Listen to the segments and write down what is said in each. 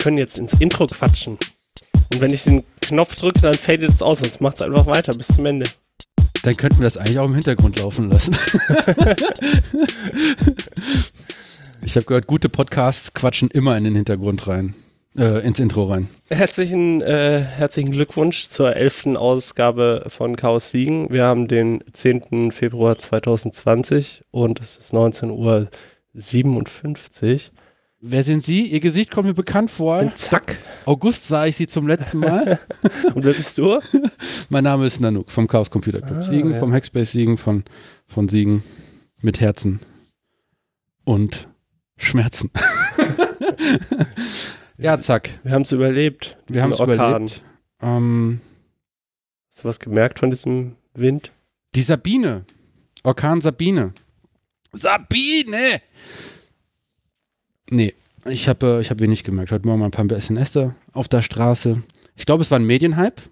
können jetzt ins Intro quatschen. Und wenn ich den Knopf drücke, dann fadet es aus, sonst macht es einfach weiter bis zum Ende. Dann könnten wir das eigentlich auch im Hintergrund laufen lassen. ich habe gehört, gute Podcasts quatschen immer in den Hintergrund rein. Äh, ins Intro rein. Herzlichen, äh, herzlichen Glückwunsch zur elften Ausgabe von Chaos Siegen. Wir haben den 10. Februar 2020 und es ist 19.57 Uhr. Wer sind Sie? Ihr Gesicht kommt mir bekannt vor. Und zack. August sah ich Sie zum letzten Mal. und wer bist du? mein Name ist Nanook vom Chaos Computer Club. Ah, Siegen, ja. vom Hackspace Siegen, von, von Siegen mit Herzen und Schmerzen. ja, zack. Wir haben es überlebt. Wir haben es überlebt. Ähm, Hast du was gemerkt von diesem Wind? Die Sabine. Orkan Sabine. Sabine! Nee, ich habe äh, ich hab wenig gemerkt. Heute Morgen mal ein paar SMS auf der Straße. Ich glaube, es war ein Medienhype.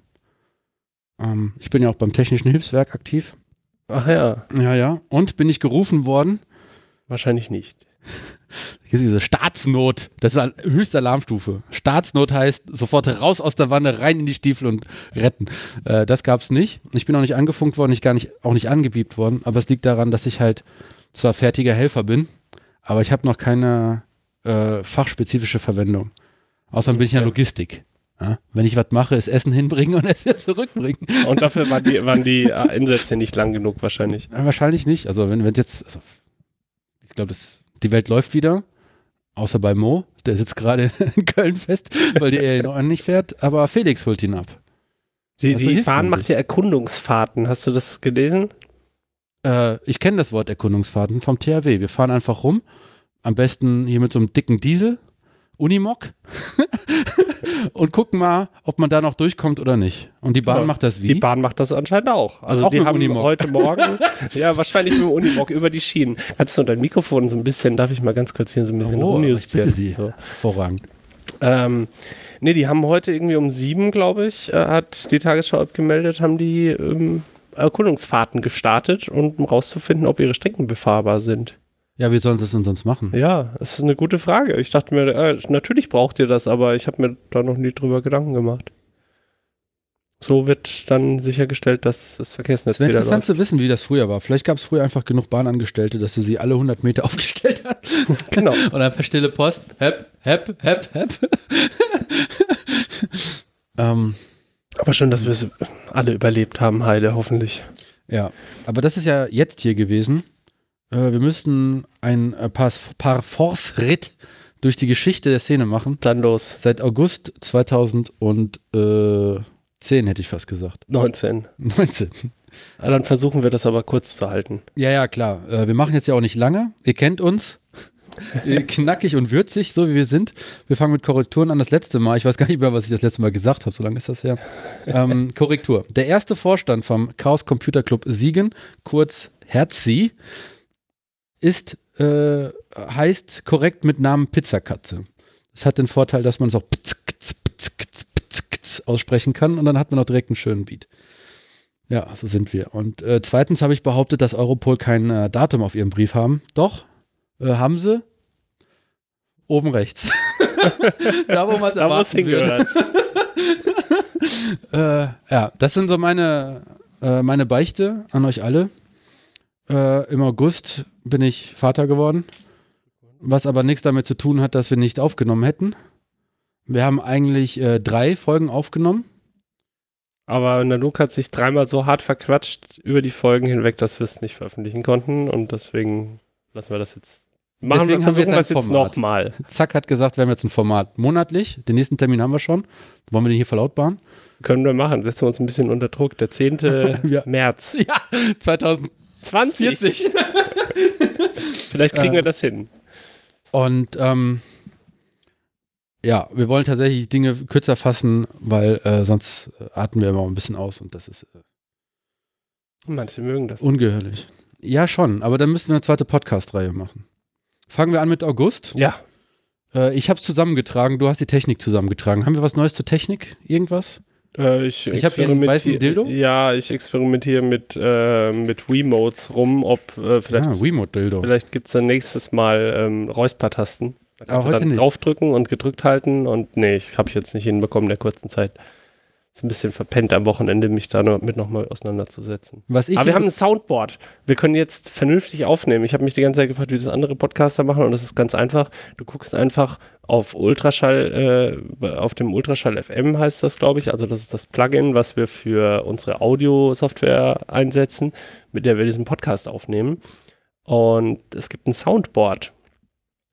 Ähm, ich bin ja auch beim Technischen Hilfswerk aktiv. Ach ja. Ja, ja. Und bin ich gerufen worden? Wahrscheinlich nicht. Hier ist diese Staatsnot. Das ist höchste Alarmstufe. Staatsnot heißt sofort raus aus der Wanne, rein in die Stiefel und retten. Äh, das gab es nicht. Ich bin auch nicht angefunkt worden, ich gar nicht, auch nicht angebiebt worden. Aber es liegt daran, dass ich halt zwar fertiger Helfer bin, aber ich habe noch keine äh, fachspezifische Verwendung. Außerdem bin ich ja Logistik. Ja? Wenn ich was mache, ist Essen hinbringen und es wieder zurückbringen. Und dafür waren die, waren die äh, Einsätze nicht lang genug wahrscheinlich. Ja, wahrscheinlich nicht. Also wenn es jetzt, also, ich glaube, die Welt läuft wieder. Außer bei Mo, der sitzt gerade in Köln fest, weil die er noch nicht fährt. Aber Felix holt ihn ab. Die, also die Bahn macht ja Erkundungsfahrten. Hast du das gelesen? Äh, ich kenne das Wort Erkundungsfahrten vom THW. Wir fahren einfach rum am besten hier mit so einem dicken Diesel, Unimog, und gucken mal, ob man da noch durchkommt oder nicht. Und die Bahn ja, macht das wie? Die Bahn macht das anscheinend auch. Also auch die haben Unimog. heute Morgen, ja, wahrscheinlich mit dem Unimog über die Schienen. Kannst du dein Mikrofon so ein bisschen, darf ich mal ganz kurz hier so ein bisschen oh, rumjustieren? Bitte Sie. So. Vorrangig. Ähm, nee, die haben heute irgendwie um sieben, glaube ich, äh, hat die Tagesschau abgemeldet, haben die ähm, Erkundungsfahrten gestartet, um rauszufinden, ob ihre Strecken befahrbar sind. Ja, wie sollen sie es denn sonst machen? Ja, das ist eine gute Frage. Ich dachte mir, äh, natürlich braucht ihr das, aber ich habe mir da noch nie drüber Gedanken gemacht. So wird dann sichergestellt, dass das Verkehrsnetz es wieder läuft. interessant zu wissen, wie das früher war. Vielleicht gab es früher einfach genug Bahnangestellte, dass du sie alle 100 Meter aufgestellt hast. Genau. Und einfach stille Post. Hep, hep, hep, hep. ähm, aber schön, dass wir es alle überlebt haben, Heide, hoffentlich. Ja, aber das ist ja jetzt hier gewesen. Äh, wir müssten ein äh, Parforce-Ritt durch die Geschichte der Szene machen. Dann los. Seit August 2010 hätte ich fast gesagt. 19. 19. Ja, dann versuchen wir das aber kurz zu halten. Ja, ja, klar. Äh, wir machen jetzt ja auch nicht lange. Ihr kennt uns. Knackig und würzig, so wie wir sind. Wir fangen mit Korrekturen an. Das letzte Mal, ich weiß gar nicht mehr, was ich das letzte Mal gesagt habe, so lange ist das her. Ähm, Korrektur. Der erste Vorstand vom Chaos Computer Club Siegen, kurz Herzi, ist, äh, heißt korrekt mit Namen Pizzakatze. Das hat den Vorteil, dass man es auch aussprechen kann und dann hat man auch direkt einen schönen Beat. Ja, so sind wir. Und äh, zweitens habe ich behauptet, dass Europol kein äh, Datum auf ihrem Brief haben. Doch, äh, haben sie. Oben rechts. da, wo man es erwarten würde. äh, ja, das sind so meine, äh, meine Beichte an euch alle. Äh, Im August bin ich Vater geworden, was aber nichts damit zu tun hat, dass wir nicht aufgenommen hätten. Wir haben eigentlich äh, drei Folgen aufgenommen. Aber Nanook hat sich dreimal so hart verquatscht über die Folgen hinweg, dass wir es nicht veröffentlichen konnten und deswegen lassen wir das jetzt. Machen deswegen wir, versuchen wir jetzt das jetzt nochmal. Zack hat gesagt, wir haben jetzt ein Format monatlich. Den nächsten Termin haben wir schon. Wollen wir den hier verlautbaren? Können wir machen. Setzen wir uns ein bisschen unter Druck. Der 10. ja. März. Ja, 2000. 20. 40. Vielleicht kriegen äh, wir das hin. Und ähm, ja, wir wollen tatsächlich Dinge kürzer fassen, weil äh, sonst atmen wir immer ein bisschen aus und das ist. Äh, Manche mögen das. Ungeheuerlich. Ja, schon, aber dann müssen wir eine zweite Podcast-Reihe machen. Fangen wir an mit August. Ja. Äh, ich habe es zusammengetragen, du hast die Technik zusammengetragen. Haben wir was Neues zur Technik? Irgendwas? Äh, ich ich habe hier einen weißen Dildo. Ja, ich experimentiere mit, äh, mit Wiimotes rum, ob äh, vielleicht, ah, Wiimote-Dildo. vielleicht gibt es dann nächstes Mal ähm, Räuspertasten. Da kannst Aber du dann nicht. draufdrücken und gedrückt halten und nee, ich habe ich jetzt nicht hinbekommen in der kurzen Zeit. Ist ein bisschen verpennt am Wochenende, mich da noch, mit nochmal auseinanderzusetzen. Was ich Aber wir haben ein Soundboard. Wir können jetzt vernünftig aufnehmen. Ich habe mich die ganze Zeit gefragt, wie das andere Podcaster machen und das ist ganz einfach. Du guckst einfach auf Ultraschall, äh, auf dem Ultraschall FM heißt das, glaube ich. Also das ist das Plugin, was wir für unsere Audio-Software einsetzen, mit der wir diesen Podcast aufnehmen. Und es gibt ein Soundboard.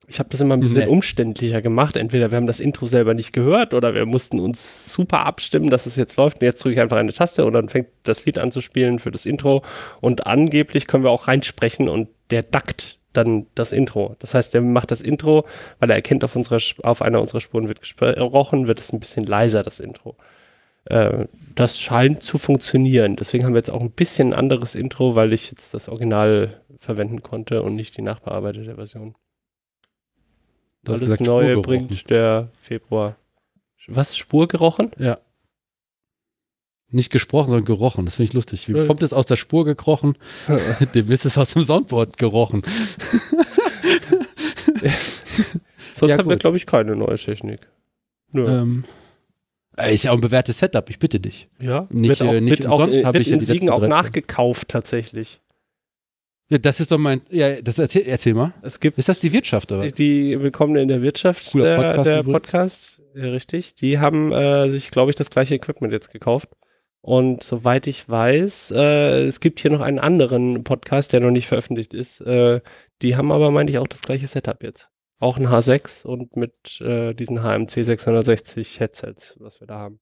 Ich habe das immer ein bisschen Nee. umständlicher gemacht. Entweder wir haben das Intro selber nicht gehört oder wir mussten uns super abstimmen, dass es jetzt läuft. Und jetzt drücke ich einfach eine Taste und dann fängt das Lied an zu spielen für das Intro. Und angeblich können wir auch reinsprechen und der dackt dann das Intro. Das heißt, der macht das Intro, weil er erkennt, auf, unserer, auf einer unserer Spuren wird gesprochen, wird es ein bisschen leiser, das Intro. Äh, das scheint zu funktionieren. Deswegen haben wir jetzt auch ein bisschen anderes Intro, weil ich jetzt das Original verwenden konnte und nicht die nachbearbeitete Version. Alles gesagt, Neue bringt der Februar. Was? Spur gerochen? Ja. Nicht gesprochen, sondern gerochen. Das finde ich lustig. Wie Ja. kommt es aus der Spur gekrochen? Dem ist es aus dem Soundboard gerochen. Sonst Ja, haben wir, glaube ich, keine neue Technik. Nö. Ähm, äh, ist ja auch ein bewährtes Setup, ich bitte dich. ja, nicht, wird auch, äh, nicht wird auch, umsonst äh, habe wird ich ja in die Siegen auch nachgekauft tatsächlich. Ja, das ist doch mein. Ja, das erzähl, erzähl mal. Es gibt Ist das die Wirtschaft oder? was? die Willkommen in der Wirtschaft, Cooler der Podcast der. Podcast ja, richtig. Die haben äh, sich, glaube ich, das gleiche Equipment jetzt gekauft. Und soweit ich weiß, äh, es gibt hier noch einen anderen Podcast, der noch nicht veröffentlicht ist. Äh, die haben aber, meine ich, auch das gleiche Setup jetzt. Auch ein H6 und mit äh, diesen HMC 660 Headsets, was wir da haben.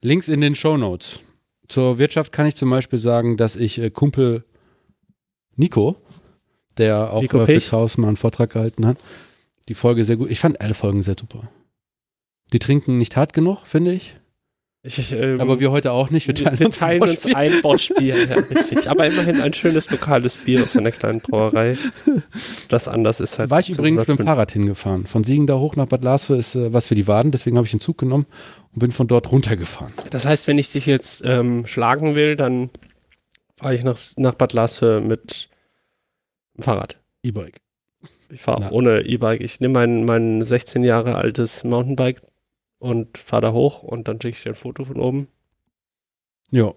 Links in den Show Notes. Zur Wirtschaft kann ich zum Beispiel sagen, dass ich äh, Kumpel Nico, der auch Nico fürs Haus mal einen Vortrag gehalten hat, die Folge sehr gut. Ich fand alle Folgen sehr super. Die trinken nicht hart genug, finde ich. Ich, ähm, Aber wir heute auch nicht. Wir teilen, wir uns, ein teilen uns ein Bordspiel, ja, richtig. Aber immerhin ein schönes lokales Bier aus einer kleinen Brauerei. Das anders ist halt. War ich übrigens mit dem 105. Fahrrad hingefahren. Von Siegen da hoch nach Bad Laswe ist äh, was für die Waden, deswegen habe ich den Zug genommen und bin von dort runtergefahren. Das heißt, wenn ich dich jetzt ähm, schlagen will, dann fahre ich nach, nach Bad Laswe mit dem Fahrrad. E-Bike. Ich fahre ohne E-Bike. Ich nehme mein, mein 16 Jahre altes Mountainbike und fahre da hoch und dann schicke ich dir ein Foto von oben, Ja,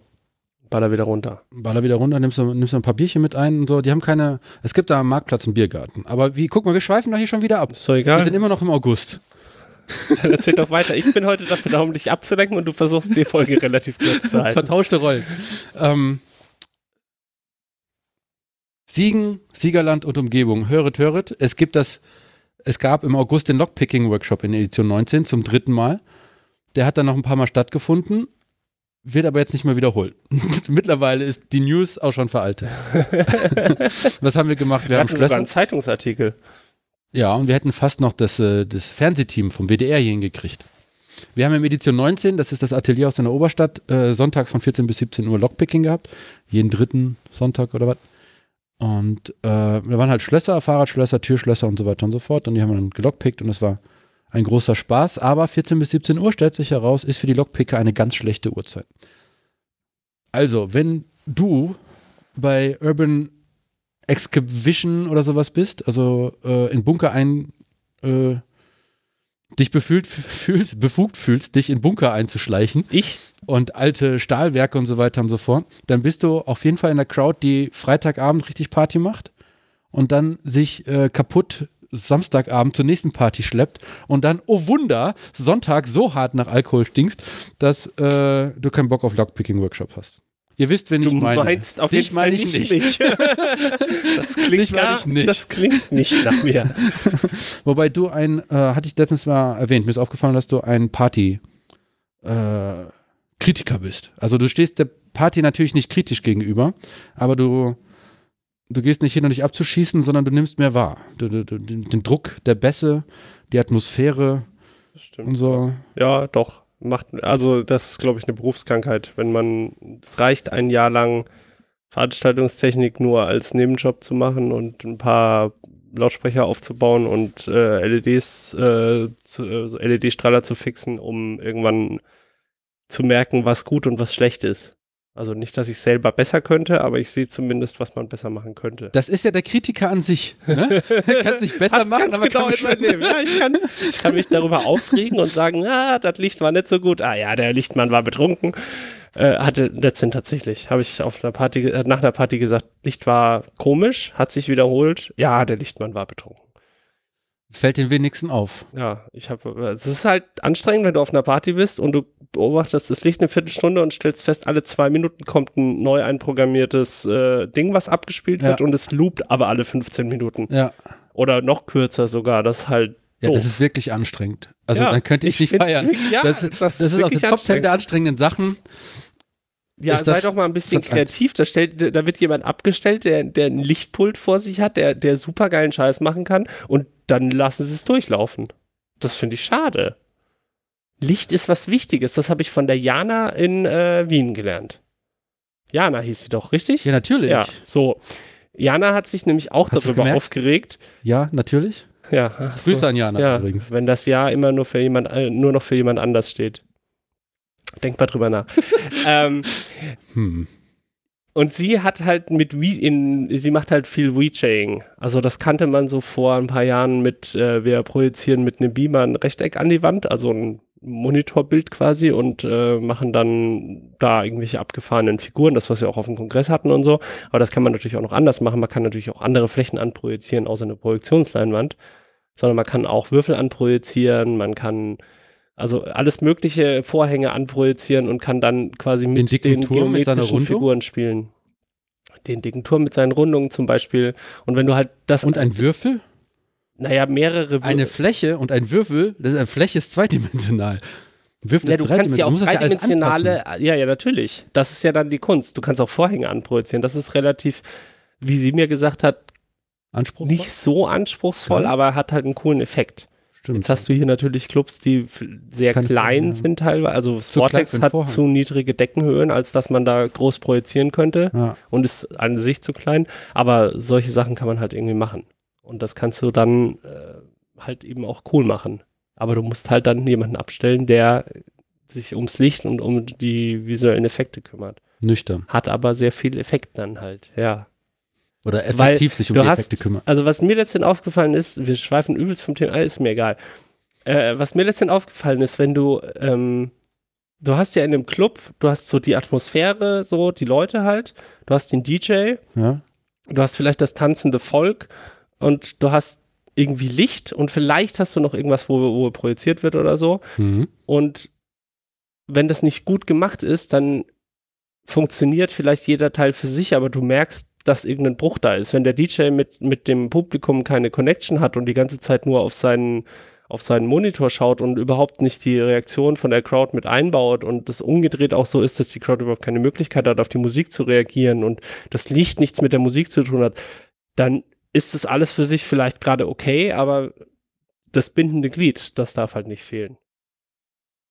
baller wieder runter. baller wieder runter, nimmst du, nimmst du ein paar Bierchen mit ein und so. Die haben keine, es gibt da am Marktplatz einen Biergarten. Aber wie, guck mal, wir schweifen doch hier schon wieder ab. Ist doch Wir egal. sind immer noch im August. Dann erzähl doch weiter. Ich bin heute dafür da, um dich abzulenken und du versuchst die Folge relativ kurz zu halten. Vertauschte Rollen. Ähm, Siegen, Siegerland und Umgebung. Höret, höret. Es gibt das, es gab im August den Lockpicking-Workshop in Edition 19 zum dritten Mal. Der hat dann noch ein paar Mal stattgefunden, wird aber jetzt nicht mehr wiederholt. Mittlerweile ist die News auch schon veraltet. Was haben wir gemacht? Wir Wir haben sogar einen Zeitungsartikel. Ja, und wir hätten fast noch das, äh, das Fernsehteam vom WDR hier hingekriegt. Wir haben im Edition 19, das ist das Atelier aus der Oberstadt, äh, sonntags von 14 bis 17 Uhr Lockpicking gehabt. Jeden dritten Sonntag oder was. Und äh, da waren halt Schlösser, Fahrradschlösser, Türschlösser und so weiter und so fort. Und die haben wir dann gelockpickt und das war ein großer Spaß. Aber 14 bis 17 Uhr stellt sich heraus, ist für die Lockpicker eine ganz schlechte Uhrzeit. Also, wenn du bei Urban Excavation oder sowas bist, also äh, in Bunker ein äh, dich befühlt, fühlst, befugt fühlst, dich in Bunker einzuschleichen Ich? und alte Stahlwerke und so weiter und so fort, dann bist du auf jeden Fall in der Crowd, die Freitagabend richtig Party macht und dann sich äh, kaputt Samstagabend zur nächsten Party schleppt und dann, oh Wunder, Sonntag so hart nach Alkohol stinkst, dass äh, du keinen Bock auf Lockpicking-Workshop hast. Ihr wisst, wenn Du ich meine. meinst auf Dich jeden Fall ich nicht. nicht. das klingt ich nicht. Das klingt nicht nach mir. Wobei du ein, äh, hatte ich letztens mal erwähnt, mir ist aufgefallen, dass du ein Party äh, Kritiker bist. Also du stehst der Party natürlich nicht kritisch gegenüber, aber du, du gehst nicht hin, um dich abzuschießen, sondern du nimmst mehr wahr. Du, du, du, den den Druck der Bässe, die Atmosphäre Das stimmt. und so. Ja, doch. Macht, also das ist, glaube ich, eine Berufskrankheit. Wenn man, es reicht ein Jahr lang Veranstaltungstechnik nur als Nebenjob zu machen und ein paar Lautsprecher aufzubauen und äh, LEDs, äh, zu, äh, LED-Strahler zu fixen, um irgendwann zu merken, was gut und was schlecht ist. Also nicht, dass ich selber besser könnte, aber ich sehe zumindest, was man besser machen könnte. Das ist ja der Kritiker an sich. Ne? kannst nicht besser Hast machen, aber genau kann Leben. Ja, ich, kann, ich kann mich darüber aufregen und sagen, ah, das Licht war nicht so gut. Ah ja, der Lichtmann war betrunken. Äh, hatte letztens tatsächlich, habe ich auf einer Party, äh, nach einer Party gesagt, Licht war komisch, hat sich wiederholt. Ja, der Lichtmann war betrunken. Fällt den wenigsten auf. Ja, ich habe, es ist halt anstrengend, wenn du auf einer Party bist und du beobachtest das Licht eine Viertelstunde und stellst fest, alle zwei Minuten kommt ein neu einprogrammiertes äh, Ding, was abgespielt Ja. wird und es loopt aber alle 15 Minuten. Ja. Oder noch kürzer sogar, das ist halt Ja, das ist wirklich anstrengend. Also Ja, dann könnte ich, ich nicht feiern. ja, das, das das, ist ist aus den Top 10 der anstrengend. anstrengenden Sachen. Ja, sei doch mal ein bisschen kreativ. Da, stellt, da wird jemand abgestellt, der, der ein Lichtpult vor sich hat, der, der super geilen Scheiß machen kann und dann lassen sie es durchlaufen. Das finde ich schade. Licht ist was Wichtiges. Das habe ich von der Jana in äh, Wien gelernt. Jana hieß sie doch, richtig? Ja, natürlich. Ja, Ja, so. Jana hat sich nämlich auch Hast darüber aufgeregt. natürlich. Ja, so. Grüße an Jana ja, übrigens. wenn das Ja immer nur für jemand, äh, nur noch für jemand anders steht. Denk mal drüber nach. ähm, Hm. Und sie hat halt mit We in, sie macht halt viel WeChaying. Also das kannte man so vor ein paar Jahren mit, äh, wir projizieren mit einem Beamer ein Rechteck an die Wand, also ein Monitorbild quasi und äh, machen dann da irgendwelche abgefahrenen Figuren, das was wir auch auf dem Kongress hatten und so. Aber das kann man natürlich auch noch anders machen. Man kann natürlich auch andere Flächen anprojizieren, außer eine Projektionsleinwand. Sondern man kann auch Würfel anprojizieren, man kann also alles mögliche Vorhänge anprojizieren und kann dann quasi mit dicken den Turm mit geometrischen Rundung? Figuren spielen. Den dicken Turm mit seinen Rundungen zum Beispiel. Und wenn du halt das, Und ein Würfel? naja, mehrere Wür- Eine Fläche und ein Würfel, das, eine Fläche ist zweidimensional. Würfel Ja, ist du kannst ja auch dreidimensionale, ja, ja, natürlich. Das ist ja dann die Kunst. Du kannst auch Vorhänge anprojizieren. Das ist relativ, wie sie mir gesagt hat, nicht so anspruchsvoll, Ja. aber hat halt einen coolen Effekt. Stimmt. Jetzt hast du hier natürlich Clubs, die sehr Keine klein Vorhänge haben. sind teilweise. Also einen hat Vorhang. zu niedrige Deckenhöhen, als dass man da groß projizieren könnte ja. und ist an sich zu klein. Aber solche Sachen kann man halt irgendwie machen. Und das kannst du dann äh, halt eben auch cool machen. Aber du musst halt dann jemanden abstellen, der sich ums Licht und um die visuellen Effekte kümmert. Nüchtern. Hat aber sehr viel Effekt dann halt, ja. Oder Weil effektiv sich um die hast- Effekte kümmern. Also was mir letztendlich aufgefallen ist, wir schweifen übelst vom Thema, ist mir egal. Äh, was mir letztendlich aufgefallen ist, wenn du, ähm, du hast ja in einem Club, du hast so die Atmosphäre, so die Leute halt, du hast den DJ, Ja? du hast vielleicht das tanzende Volk und du hast irgendwie Licht und vielleicht hast du noch irgendwas, wo, wo projiziert wird oder so. Mhm. Und wenn das nicht gut gemacht ist, dann funktioniert vielleicht jeder Teil für sich, aber du merkst, dass irgendein Bruch da ist. Wenn der DJ mit, mit dem Publikum keine Connection hat und die ganze Zeit nur auf seinen, auf seinen Monitor schaut und überhaupt nicht die Reaktion von der Crowd mit einbaut und das umgedreht auch so ist, dass die Crowd überhaupt keine Möglichkeit hat, auf die Musik zu reagieren und das Licht nichts mit der Musik zu tun hat, dann ist das alles für sich vielleicht gerade okay, aber das bindende Glied, das darf halt nicht fehlen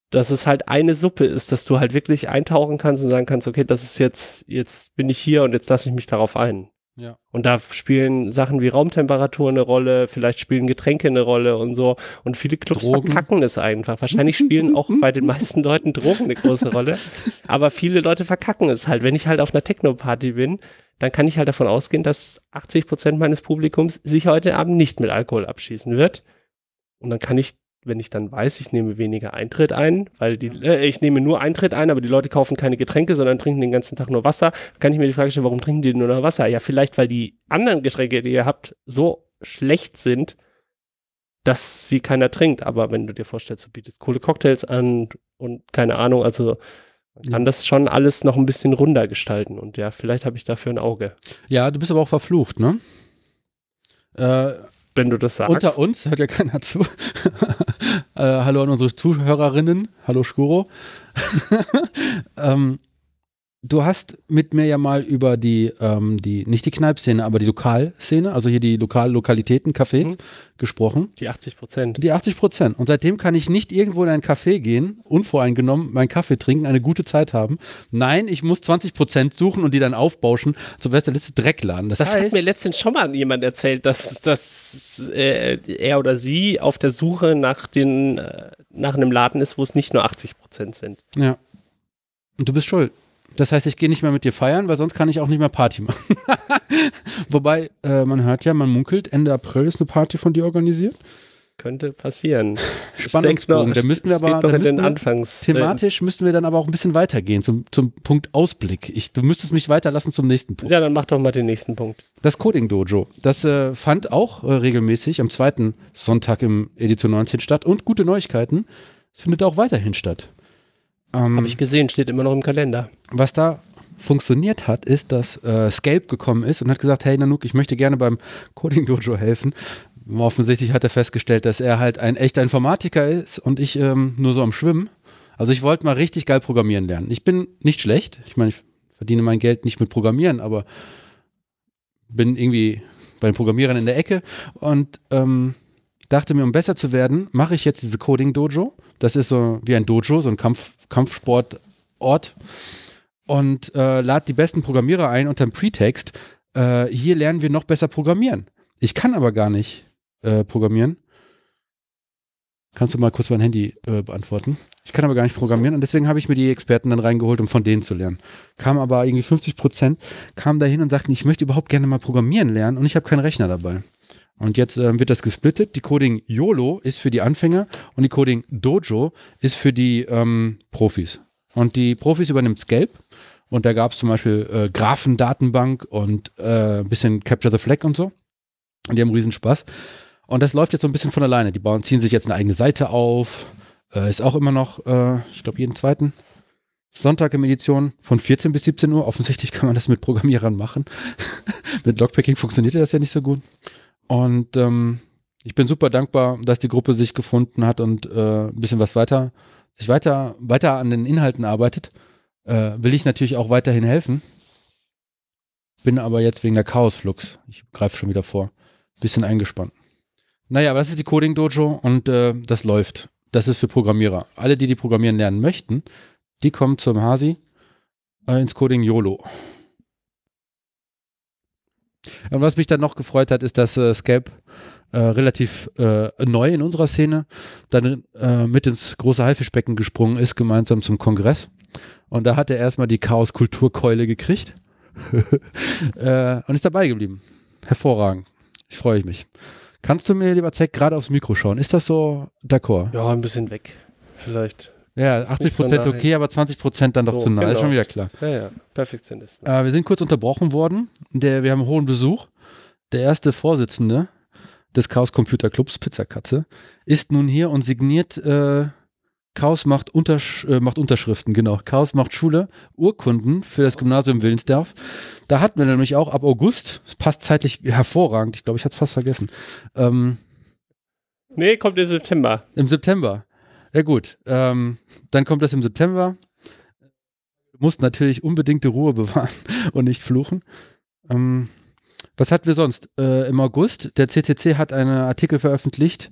dass es halt eine Suppe ist, dass du halt wirklich eintauchen kannst und sagen kannst, okay, das ist jetzt, jetzt bin ich hier und jetzt lasse ich mich darauf ein. Ja. Und da spielen Sachen wie Raumtemperatur eine Rolle, vielleicht spielen Getränke eine Rolle und so. Und viele Clubs Drogen. verkacken es einfach. Wahrscheinlich spielen auch bei den meisten Leuten Drogen eine große Rolle. Aber viele Leute verkacken es halt. Wenn ich halt auf einer Techno-Party bin, dann kann ich halt davon ausgehen, dass 80 Prozent meines Publikums sich heute Abend nicht mit Alkohol abschießen wird. Und dann kann ich wenn ich dann weiß, ich nehme weniger Eintritt ein, weil die, äh, ich nehme nur Eintritt ein, aber die Leute kaufen keine Getränke, sondern trinken den ganzen Tag nur Wasser, kann ich mir die Frage stellen, warum trinken die nur noch Wasser? Ja, vielleicht, weil die anderen Getränke, die ihr habt, so schlecht sind, dass sie keiner trinkt. Aber wenn du dir vorstellst, du bietest coole Cocktails an und keine Ahnung, also man kann das schon alles noch ein bisschen runder gestalten. Und ja, vielleicht habe ich dafür ein Auge. ja, du bist aber auch verflucht, ne? Äh, Wenn du das sagst. unter uns hört ja keiner zu. äh, hallo an unsere Zuhörerinnen. Hallo Skuro. ähm, du hast mit mir ja mal über die, ähm, die nicht die Kneipszene, aber die Lokalszene, also hier die Lokal Lokalitäten, Cafés Mhm. gesprochen. Die 80 Prozent. Die 80 Prozent. Und seitdem kann ich nicht irgendwo in ein Café gehen, unvoreingenommen meinen Kaffee trinken, eine gute Zeit haben. Nein, ich muss 20 Prozent suchen und die dann aufbauschen, so wäre es der letzte Dreckladen. Das, Das hat heißt, mir letztens schon mal jemand erzählt, dass, dass äh, er oder sie auf der Suche nach, den, äh, nach einem Laden ist, wo es nicht nur 80 Prozent sind. ja. Und du bist schuld. Das heißt, ich gehe nicht mehr mit dir feiern, weil sonst kann ich auch nicht mehr Party machen. Wobei, äh, man hört ja, man munkelt, Ende April ist eine Party von dir organisiert. Könnte passieren. Spannungsbogen, da müssten wir aber noch da in den müssten wir- Anfangs. thematisch müssten wir dann aber auch ein bisschen weitergehen zum, zum Punkt Ausblick. Ich, du müsstest mich weiterlassen zum nächsten Punkt. Ja, dann mach doch mal den nächsten Punkt. Das Coding Dojo, das äh, fand auch äh, regelmäßig am zweiten Sonntag im Edition 19 statt und gute Neuigkeiten, es findet auch weiterhin statt. Ähm, Habe ich gesehen, steht immer noch im Kalender. was da funktioniert hat, ist, dass äh, Scalp gekommen ist und hat gesagt, hey Nanook, ich möchte gerne beim Coding Dojo helfen. Offensichtlich hat er festgestellt, dass er halt ein echter Informatiker ist und ich ähm, nur so am Schwimmen. Also ich wollte mal richtig geil programmieren lernen. Ich bin nicht schlecht. Ich meine, ich verdiene mein Geld nicht mit Programmieren, aber bin irgendwie bei den Programmierern in der Ecke und ähm, dachte mir, um besser zu werden, mache ich jetzt diese Coding Dojo. Das ist so wie ein Dojo, so ein Kampf, Kampfsportort und äh, lad die besten Programmierer ein unter dem Pretext. Äh, hier lernen wir noch besser programmieren. Ich kann aber gar nicht äh, programmieren. Kannst du mal kurz mein Handy äh, beantworten? Ich kann aber gar nicht programmieren und deswegen habe ich mir die Experten dann reingeholt, um von denen zu lernen. Kam aber irgendwie 50 Prozent, kamen dahin und sagten, ich möchte überhaupt gerne mal programmieren lernen und ich habe keinen Rechner dabei. Und jetzt ähm, wird das gesplittet. Die Coding YOLO ist für die Anfänger und die Coding Dojo ist für die ähm, Profis. Und die Profis übernimmt Scalp. Und da gab es zum Beispiel äh, Graphendatenbank und äh, ein bisschen Capture the Flag und so. Und die haben riesen Spaß. Und das läuft jetzt so ein bisschen von alleine. Die bauen, ziehen sich jetzt eine eigene Seite auf. Äh, ist auch immer noch, äh, ich glaube, jeden zweiten Sonntag im Edition von 14 bis 17 Uhr. Offensichtlich kann man das mit Programmierern machen. mit Logpacking funktioniert das ja nicht so gut. Und ähm, ich bin super dankbar, dass die Gruppe sich gefunden hat und äh, ein bisschen was weiter, sich weiter, weiter an den Inhalten arbeitet. Äh, will ich natürlich auch weiterhin helfen. Bin aber jetzt wegen der Chaosflux, ich greife schon wieder vor, bisschen eingespannt. Naja, aber das ist die Coding Dojo und äh, das läuft. Das ist für Programmierer. Alle, die die programmieren lernen möchten, die kommen zum Hasi äh, ins Coding YOLO. Und was mich dann noch gefreut hat, ist, dass äh, Scalp äh, relativ äh, neu in unserer Szene dann äh, mit ins große Haifischbecken gesprungen ist, gemeinsam zum Kongress. Und da hat er erstmal die Chaos-Kulturkeule gekriegt äh, und ist dabei geblieben. Hervorragend. Ich freue mich. Kannst du mir, lieber Zeck, gerade aufs Mikro schauen? Ist das so d'accord? Ja, ein bisschen weg. Vielleicht. Ja, 80 nicht so Prozent okay, aber 20 Prozent dann doch So, zu nah. Ist genau. schon wieder klar. Ja, ja. Perfektionisten. Äh, wir sind kurz unterbrochen worden. Der, wir haben hohen Besuch. Der erste Vorsitzende des Chaos Computer Clubs, Pizzakatze, ist nun hier und signiert äh, Chaos macht, Untersch äh, macht Unterschriften, genau. Chaos macht Schule, Urkunden für das Gymnasium Willensdorf. Da hatten wir nämlich auch ab August, es passt zeitlich hervorragend, ich glaube, ich hatte es fast vergessen, ähm, Nee, kommt im September. im September. Ja gut, ähm, dann kommt das im September. Du musst natürlich unbedingte Ruhe bewahren und nicht fluchen. Ähm, was hatten wir sonst? Äh, Im August, der CCC hat einen Artikel veröffentlicht.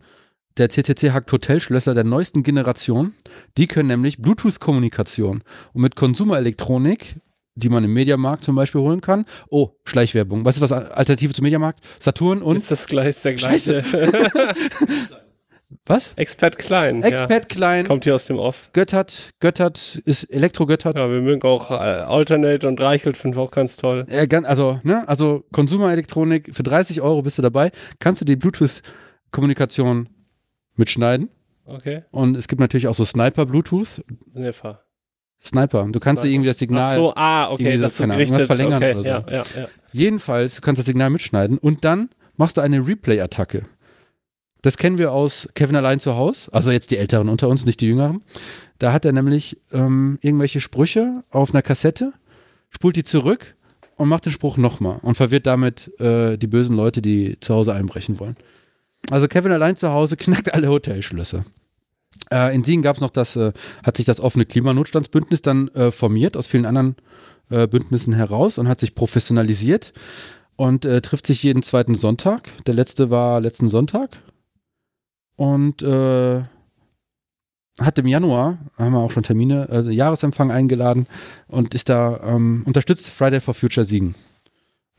Der CCC hackt Hotelschlösser der neuesten Generation. Die können nämlich Bluetooth-Kommunikation und mit Konsumerelektronik, die man im Mediamarkt zum Beispiel holen kann. Oh, Schleichwerbung. Was ist was Alternative zum Mediamarkt? Saturn und ist das gleich der gleiche. was? Expert Klein. Expert Klein. Ja. Kommt hier aus dem Off. Göttert, Göttert, ist Elektro-Göttert. Ja, wir mögen auch äh, Alternate und Reichelt, finden wir auch ganz toll. Äh, gan- also, ne, also Konsumerelektronik, für 30 Euro bist du dabei, kannst du die Bluetooth-Kommunikation mitschneiden. Okay. Und es gibt natürlich auch so Sniper-Bluetooth. Sniffer. Sniper. Du kannst dir irgendwie das Signal. Ach so, ah, okay, das so Ahnung, gerichtet. verlängern okay, oder so. ja, ja, ja. Jedenfalls, du kannst das Signal mitschneiden und dann machst du eine Replay-Attacke. Das kennen wir aus Kevin allein zu Hause, also jetzt die Älteren unter uns, nicht die Jüngeren. Da hat er nämlich ähm, irgendwelche Sprüche auf einer Kassette, spult die zurück und macht den Spruch nochmal und verwirrt damit äh, die bösen Leute, die zu Hause einbrechen wollen. Also Kevin allein zu Hause knackt alle Hotelschlösser. Äh, in Siegen gab es noch das, äh, hat sich das offene Klimanotstandsbündnis dann äh, formiert aus vielen anderen äh, Bündnissen heraus und hat sich professionalisiert und äh, trifft sich jeden zweiten Sonntag. Der letzte war letzten Sonntag. Und äh, hat im Januar, haben wir auch schon Termine, also Jahresempfang eingeladen und ist da ähm, unterstützt Friday for Future Siegen.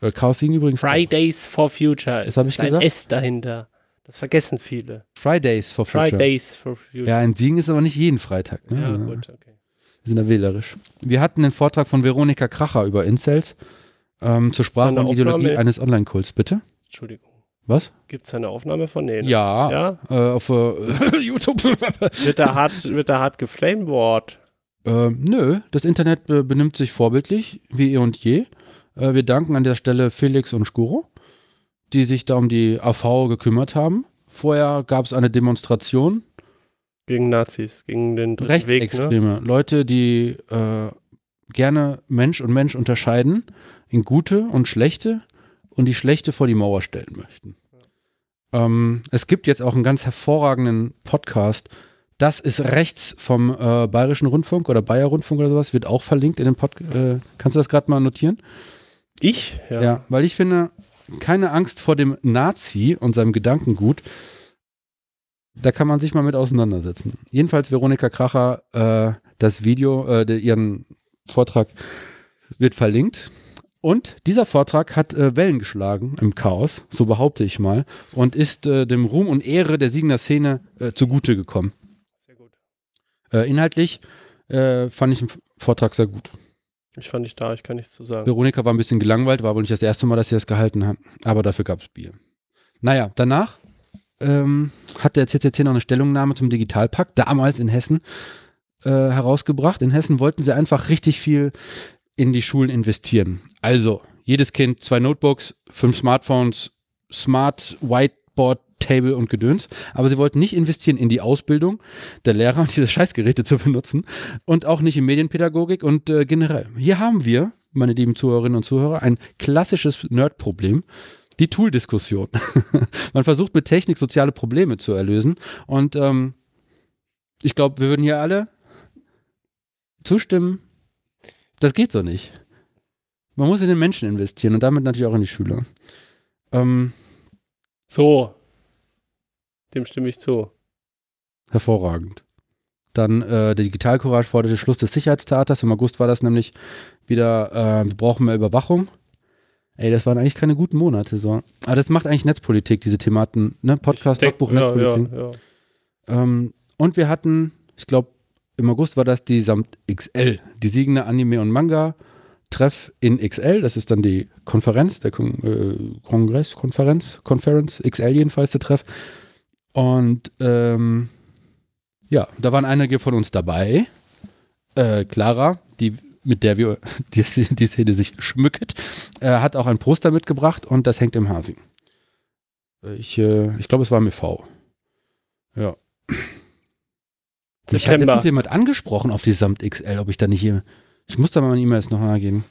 Äh, Chaos Siegen übrigens. auch. Fridays for Future. Was hab ich ist ein gesagt? S dahinter. Das vergessen viele. Fridays for Future. Fridays for Future. Ja, in Siegen ist aber nicht jeden Freitag. Ne? Ja, gut, okay. Wir sind da wählerisch. Wir hatten den Vortrag von Veronika Kracher über Incels ähm, zur Sprache und Ideologie eines Online-Kults. Bitte? Entschuldigung. Was? Gibt es eine Aufnahme von? Nee, ne? Ja, Ja? Äh, auf äh, YouTube. Wird da hart, wird da hart geflameboard? Ähm, nö, das Internet äh, benimmt sich vorbildlich, wie eh und je. Äh, wir danken an der Stelle Felix und Skuro, die sich da um die AV gekümmert haben. Vorher gab es eine Demonstration. Gegen Nazis, gegen den dritten Weg, ne? Rechtsextreme. Leute, die äh, gerne Mensch und Mensch unterscheiden in gute und schlechte und die schlechte vor die Mauer stellen möchten. Ähm, es gibt jetzt auch einen ganz hervorragenden Podcast. Das ist rechts vom äh, Bayerischen Rundfunk oder Bayer Rundfunk oder sowas, wird auch verlinkt in dem Podcast. Äh, kannst du das gerade mal notieren? Ich? Ja. weil ich finde, keine Angst vor dem Nazi und seinem Gedankengut. Da kann man sich mal mit auseinandersetzen. Jedenfalls Veronika Kracher, äh, das Video, äh, ihren Vortrag wird verlinkt. Und dieser Vortrag hat äh, Wellen geschlagen im Chaos, so behaupte ich mal, und ist äh, dem Ruhm und Ehre der Siegener Szene äh, zugute gekommen. Sehr gut. Äh, inhaltlich äh, fand ich den Vortrag sehr gut. Ich fand nicht da, ich kann nichts zu sagen. Veronika war ein bisschen gelangweilt, war wohl nicht das erste Mal, dass sie das gehalten hat, aber dafür gab es Bier. Naja, danach ähm, hat der CCC noch eine Stellungnahme zum Digitalpakt, damals in Hessen, äh, herausgebracht. In Hessen wollten sie einfach richtig viel in die Schulen investieren. Also, jedes Kind zwei Notebooks, fünf Smartphones, Smart Whiteboard, Table und Gedöns. Aber sie wollten nicht investieren in die Ausbildung der Lehrer und diese Scheißgeräte zu benutzen und auch nicht in Medienpädagogik und äh, generell. Hier haben wir, meine lieben Zuhörerinnen und Zuhörer, ein klassisches Nerd-Problem. Die Tool-Diskussion. Man versucht mit Technik soziale Probleme zu erlösen. Und ähm, ich glaube, wir würden hier alle zustimmen. Das geht so nicht. Man muss in den Menschen investieren und damit natürlich auch in die Schüler. Ähm, So. Dem stimme ich zu. hervorragend. Dann äh, der Digitalcourage forderte Schluss des Sicherheitstaters. Im August war das nämlich wieder, äh, wir brauchen mehr Überwachung. Ey, das waren eigentlich keine guten Monate. So. Aber das macht eigentlich Netzpolitik, diese Thematen. Ne? Podcast, denk- Logbuch, ja, Netzpolitik. ja, ja. Ähm, und wir hatten, ich glaube, im August war das die Samt XL, die Siegende Anime und Manga Treff in XL. Das ist dann die Konferenz, der Kon äh, Kongress, Konferenz, Conference, XL jedenfalls der Treff. Und ähm, ja, da waren einige von uns dabei. Äh, Clara, die mit der wir die, die Szene sich schmücket, äh, hat auch ein Poster mitgebracht und das hängt im Hasing. Ich, äh, ich glaube, es war MV. Ja. Mich hat September. letztens jemand angesprochen auf die Samt XL, ob ich da nicht hier. Ich muss da mal meine E-Mails noch mal geben.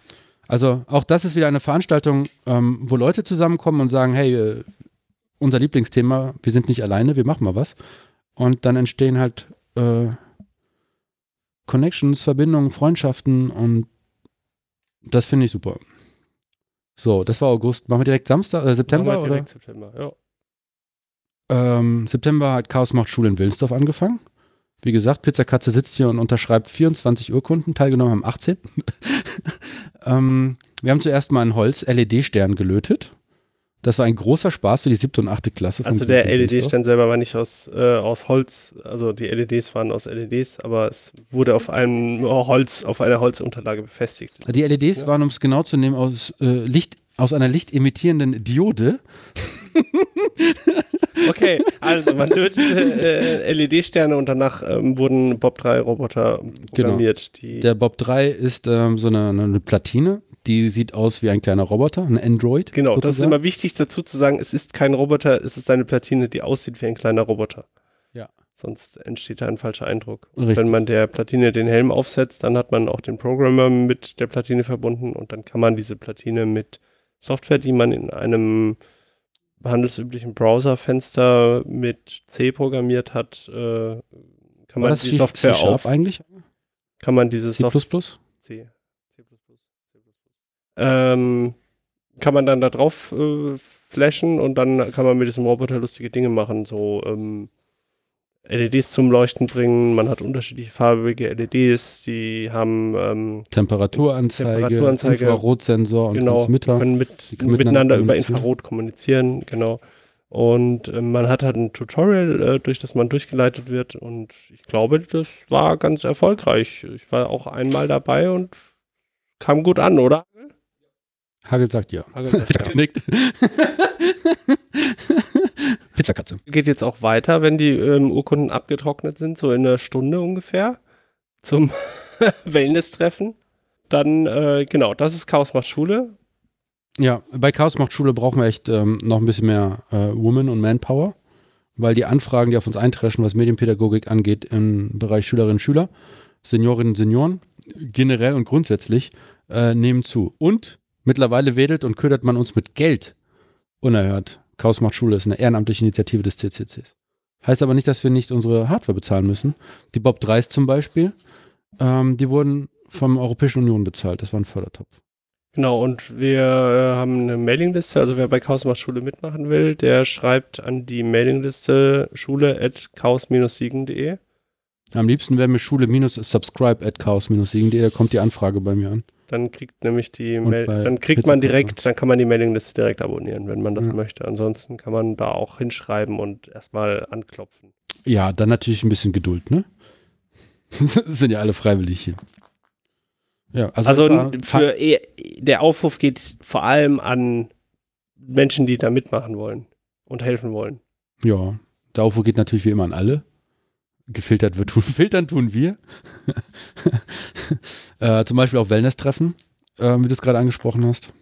Also auch das ist wieder eine Veranstaltung, ähm, wo Leute zusammenkommen und sagen, hey, äh, unser Lieblingsthema, wir sind nicht alleine, wir machen mal was. Und dann entstehen halt äh, Connections, Verbindungen, Freundschaften und das finde ich super. So, das war August. Machen wir direkt Samstag, äh, September Machen wir oder? direkt September, ja. Ähm, September hat Chaos macht Schule in Willensdorf angefangen. Wie gesagt, Pizzakatze sitzt hier und unterschreibt 24 Urkunden. Teilgenommen haben 18. ähm, wir haben zuerst mal einen Holz-LED-Stern gelötet. Das war ein großer Spaß für die siebte und achte Klasse. von Also der. LED-Stand selber war nicht aus, äh, aus Holz, also die LEDs waren aus LEDs, aber es wurde auf einem Holz, auf einer Holzunterlage befestigt. Die LEDs Ja. waren, um es genau zu nehmen, aus, äh, Licht, aus einer lichtemittierenden Diode. Okay, also man lötete äh, LED-Sterne und danach ähm, wurden Bob 3 Roboter programmiert, die Genau. Der Bob 3 ist ähm, so eine, eine Platine, die sieht aus wie ein kleiner Roboter, ein Android. Genau, das ist sozusagen. immer wichtig dazu zu sagen, es ist kein Roboter, es ist eine Platine, die aussieht wie ein kleiner Roboter. Ja. Sonst entsteht da ein falscher Eindruck. Wenn man der Platine den Helm aufsetzt, dann hat man auch den Programmer mit der Platine verbunden und dann kann man diese Platine mit Software, die man in einem handelsüblichen Browserfenster mit C programmiert hat, äh, kann War man das die C- Software C-Sharp auf, eigentlich? kann man diese C++? Software C. C++. C++. Ähm, kann man dann da drauf äh, flashen und dann kann man mit diesem Roboter lustige Dinge machen, so ähm, LEDs zum Leuchten bringen. Man hat unterschiedliche farbige LEDs, die haben ähm, Temperaturanzeige, Temperaturanzeige. Infrarotsensor und genau, Transmitter. können mit, Die können miteinander miteinander über. Infrarot kommunizieren, genau. Und äh, man hat halt ein Tutorial, äh, durch das man durchgeleitet wird. Und ich glaube, das war ganz erfolgreich. Ich war auch einmal dabei und kam gut an, oder? Hagel sagt ja. Hagel sagt ja. Nickt. Pizzakatze. Geht jetzt auch weiter, wenn die ähm, Urkunden abgetrocknet sind, so in einer Stunde ungefähr, zum Wellness-Treffen. Dann, äh, genau, das ist Chaos macht Schule. Ja, bei Chaos macht Schule brauchen wir echt ähm, noch ein bisschen mehr äh, Woman- und Manpower, weil die Anfragen, die auf uns eintreffen, was Medienpädagogik angeht, im Bereich Schülerinnen und Schüler, Seniorinnen und Senioren, generell und grundsätzlich, äh, nehmen zu. Und mittlerweile wedelt und ködert man uns mit Geld unerhört. Chaos macht Schule ist eine ehrenamtliche Initiative des CCCs. Heißt aber nicht, dass wir nicht unsere Hardware bezahlen müssen. Die Bob 3s zum Beispiel, ähm, die wurden vom Europäischen Union bezahlt. Das war ein Fördertopf. Genau, und wir äh, haben eine Mailingliste, also wer bei Chaos macht Schule mitmachen will, der schreibt an die Mailingliste schule.chaos-siegen.de. Am liebsten wäre mir schule-subscribe at chaos-siegen.de, da kommt die Anfrage bei mir an. Dann kriegt nämlich die Mail, dann kriegt man direkt, dann kann man die Mailingliste direkt abonnieren, wenn man das Ja. möchte. Ansonsten kann man da auch hinschreiben und erstmal anklopfen. Ja, dann natürlich ein bisschen Geduld, ne? sind ja alle freiwillig hier. Ja, also, Also, für eh- der Aufruf geht vor allem an Menschen, die da mitmachen wollen und helfen wollen. Ja, der Aufruf geht natürlich wie immer an alle. Gefiltert wird tun, filtern tun wir. äh, zum Beispiel auch Wellness-Treffen, äh, wie du es gerade angesprochen hast.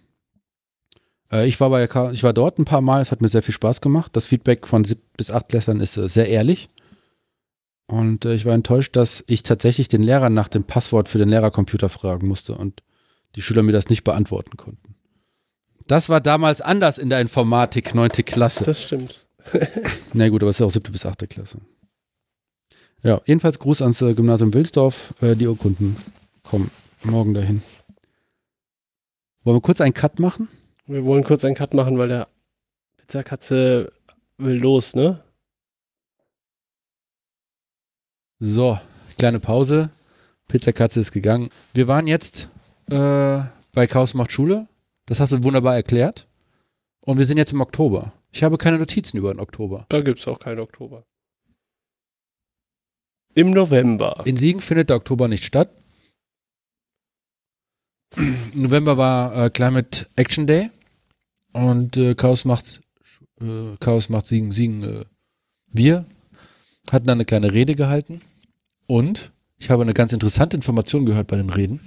Äh, ich, war bei ich war dort ein paar Mal, es hat mir sehr viel Spaß gemacht. Das Feedback von sieb bis acht Klässlern ist äh, sehr ehrlich. Und äh, ich war enttäuscht, dass ich tatsächlich den Lehrer nach dem Passwort für den Lehrercomputer fragen musste und die Schüler mir das nicht beantworten konnten. Das war damals anders in der Informatik, neunte Klasse. Das stimmt. Na gut, aber es ist ja auch siebte bis achte Klasse. Ja, jedenfalls Gruß ans äh, Gymnasium Wilsdorf. Äh, die Urkunden kommen morgen dahin. Wollen wir kurz einen Cut machen? Wir wollen kurz einen Cut machen, weil der Pizzakatze will los, ne? So, kleine Pause. Pizzakatze ist gegangen. Wir waren jetzt äh, bei Chaos macht Schule. Das hast du wunderbar erklärt. Und wir sind jetzt im Oktober. Ich habe keine Notizen über den Oktober. Da gibt es auch keinen Oktober. Im November. In Siegen findet der Oktober nicht statt. Im November war äh, Climate Action Day und äh, Chaos macht äh, Chaos macht Siegen Siegen. Äh, wir hatten da eine kleine Rede gehalten und ich habe eine ganz interessante Information gehört bei den Reden.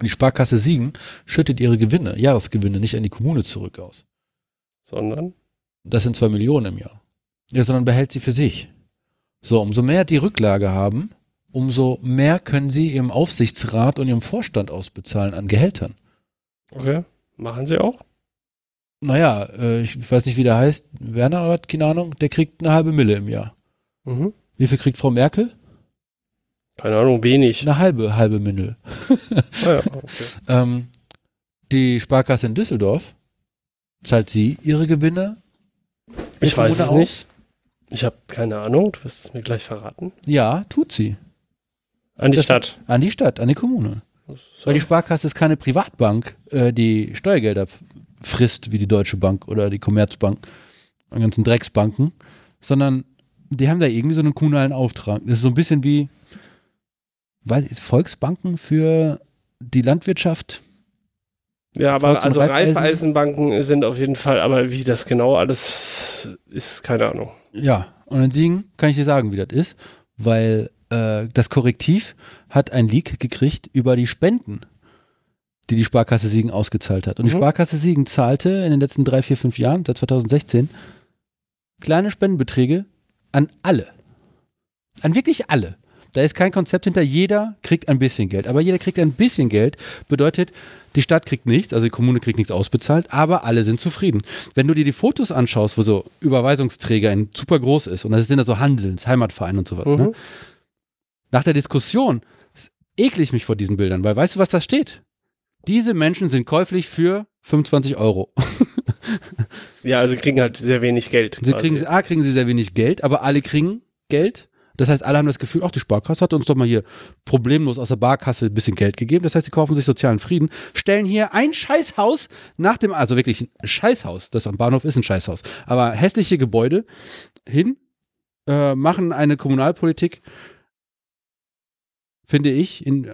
Die Sparkasse Siegen schüttet ihre Gewinne, Jahresgewinne, nicht an die Kommune zurück aus. Sondern? Das sind zwei Millionen im Jahr. Ja, sondern behält sie für sich. So, umso mehr die Rücklage haben, umso mehr können sie ihrem Aufsichtsrat und ihrem Vorstand ausbezahlen an Gehältern. Okay. Machen sie auch? Naja, äh, ich weiß nicht, wie der heißt. Werner hat keine Ahnung, der kriegt eine halbe Mille im Jahr. Mhm. Wie viel kriegt Frau Merkel? Keine Ahnung, wenig. Eine halbe, halbe Mille. Ah, ja, okay. Ähm, die Sparkasse in Düsseldorf zahlt sie ihre Gewinne? Ich weiß es Kommune nicht. Ich habe keine Ahnung. Du wirst es mir gleich verraten. Ja, tut sie. An die Das- Stadt. An die Stadt, an die Kommune. So. Weil die Sparkasse ist keine Privatbank, äh, die Steuergelder frisst, wie die Deutsche Bank oder die Commerzbank, die ganzen Drecksbanken, sondern die haben da irgendwie so einen kommunalen Auftrag. Das ist so ein bisschen wie, weiß Volksbanken für die Landwirtschaft. Ja, aber also Raiffeisenbanken sind auf jeden Fall, aber wie das genau alles ist, keine Ahnung. Ja, und in Siegen kann ich dir sagen, wie das ist, weil äh, das Korrektiv hat ein Leak gekriegt über die Spenden, die die Sparkasse Siegen ausgezahlt hat. Und die Mhm. Sparkasse Siegen zahlte in den letzten drei, vier, fünf Jahren, seit 2016, kleine Spendenbeträge an alle. An wirklich alle. Da ist kein Konzept hinter. Jeder kriegt ein bisschen Geld. Aber jeder kriegt ein bisschen Geld. Bedeutet, die Stadt kriegt nichts, also die Kommune kriegt nichts ausbezahlt, aber alle sind zufrieden. Wenn du dir die Fotos anschaust, wo so Überweisungsträger in super groß ist, und das sind da so Handelns, Heimatverein und sowas, Mhm. ne? nach der Diskussion ekle ich mich vor diesen Bildern, weil weißt du, was da steht? Diese Menschen sind käuflich für 25 Euro. Ja, also kriegen halt sehr wenig Geld. Sie quasi. kriegen, A, kriegen sie sehr wenig Geld, aber alle kriegen Geld. Das heißt, alle haben das Gefühl, ach, die Sparkasse hat uns doch mal hier problemlos aus der Barkasse ein bisschen Geld gegeben. Das heißt, sie kaufen sich sozialen Frieden, stellen hier ein Scheißhaus nach dem, also wirklich ein Scheißhaus, das am Bahnhof ist ein Scheißhaus, aber hässliche Gebäude hin, äh, machen eine Kommunalpolitik, finde ich, in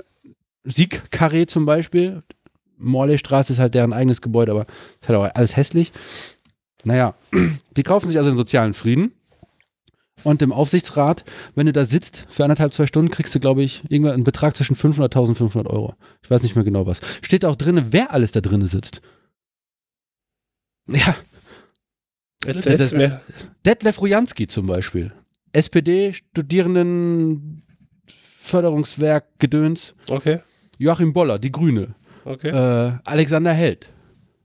Siegkarree zum Beispiel. Morleystraße ist halt deren eigenes Gebäude, aber ist halt auch alles hässlich. Naja, die kaufen sich also den sozialen Frieden. Und im Aufsichtsrat, wenn du da sitzt für anderthalb, zwei Stunden, kriegst du, glaube ich, irgendwann einen Betrag zwischen 500.000 und 500 Euro. Ich weiß nicht mehr genau was. Steht auch drin, wer alles da drin sitzt. Ja. Erzähl's mir. Detlef Rujanski zum Beispiel. SPD, Studierendenförderungswerk, Gedöns. Okay, Joachim Boller, die Grüne. okay, Äh, Alexander Held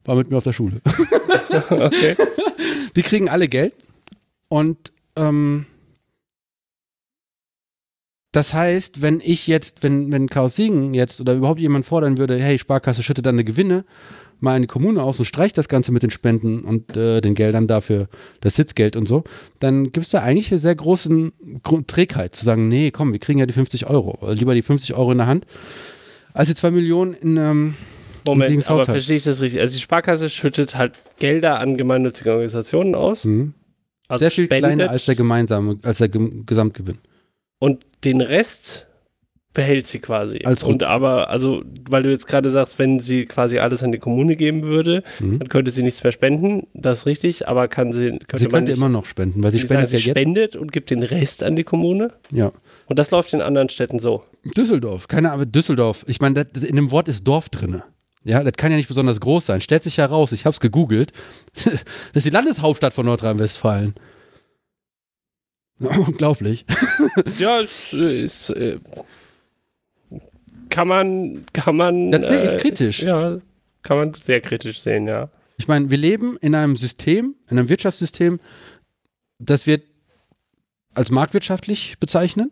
war mit mir auf der Schule. okay. Die kriegen alle Geld und ähm, das heißt, wenn ich jetzt, wenn, wenn Chaos Siegen jetzt oder überhaupt jemand fordern würde, hey, Sparkasse schüttet deine Gewinne mal in die Kommune aus und streicht das Ganze mit den Spenden und äh, den Geldern dafür, das Sitzgeld und so, dann gibt es da eigentlich eine sehr großen Grund Trägheit zu sagen, nee, komm, wir kriegen ja die 50 Euro. Also lieber die 50 Euro in der Hand, als die 2 Millionen in, ähm, Moment, aber verstehe ich das richtig? Also die Sparkasse schüttet halt Gelder an gemeinnützige Organisationen aus. mhm. Also sehr viel kleiner als der gemeinsame, als der Gem Gesamtgewinn. und den Rest behält sie quasi. Als und aber, also, weil du jetzt gerade sagst, wenn sie quasi alles an die Kommune geben würde, Mhm. dann könnte sie nichts mehr spenden. Das ist richtig, aber kann sie, könnte Sie könnte nicht, immer noch spenden, weil sie sie, spendet sie ja jetzt. spendet und gibt den Rest an die Kommune. Ja. Und das läuft in anderen Städten so. Düsseldorf, keine Ahnung, Düsseldorf. Ich meine, in dem Wort ist Dorf drinne. Ja, das kann ja nicht besonders groß sein. Stellt sich ja raus, ich habe es gegoogelt. das ist die Landeshauptstadt von Nordrhein-Westfalen. Unglaublich. Ja, es ist, äh, kann man, kann man. Das sehe ich äh, kritisch. Ja, kann man sehr kritisch sehen, ja. Ich meine, wir leben in einem System, in einem Wirtschaftssystem, das wir als marktwirtschaftlich bezeichnen.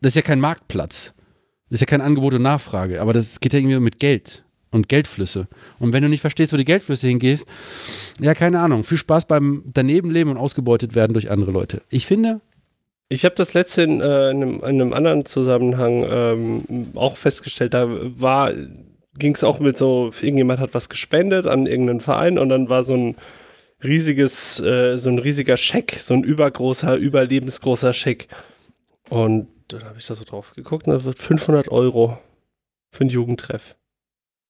Das ist ja kein Marktplatz. Das ist ja kein Angebot und Nachfrage, aber das geht ja irgendwie mit Geld und Geldflüsse. Und wenn du nicht verstehst, wo die Geldflüsse hingehen, ja, keine Ahnung. Viel Spaß beim Danebenleben und ausgebeutet werden durch andere Leute. Ich finde, Ich habe das letzte in, äh, in, einem, in einem anderen Zusammenhang ähm, auch festgestellt, da war, ging es auch mit so, irgendjemand hat was gespendet an irgendeinen Verein und dann war so ein riesiges, äh, so ein riesiger Scheck, so ein übergroßer, überlebensgroßer Scheck. Und dann habe ich da so drauf geguckt und das wird 500 Euro für einen Jugendtreff.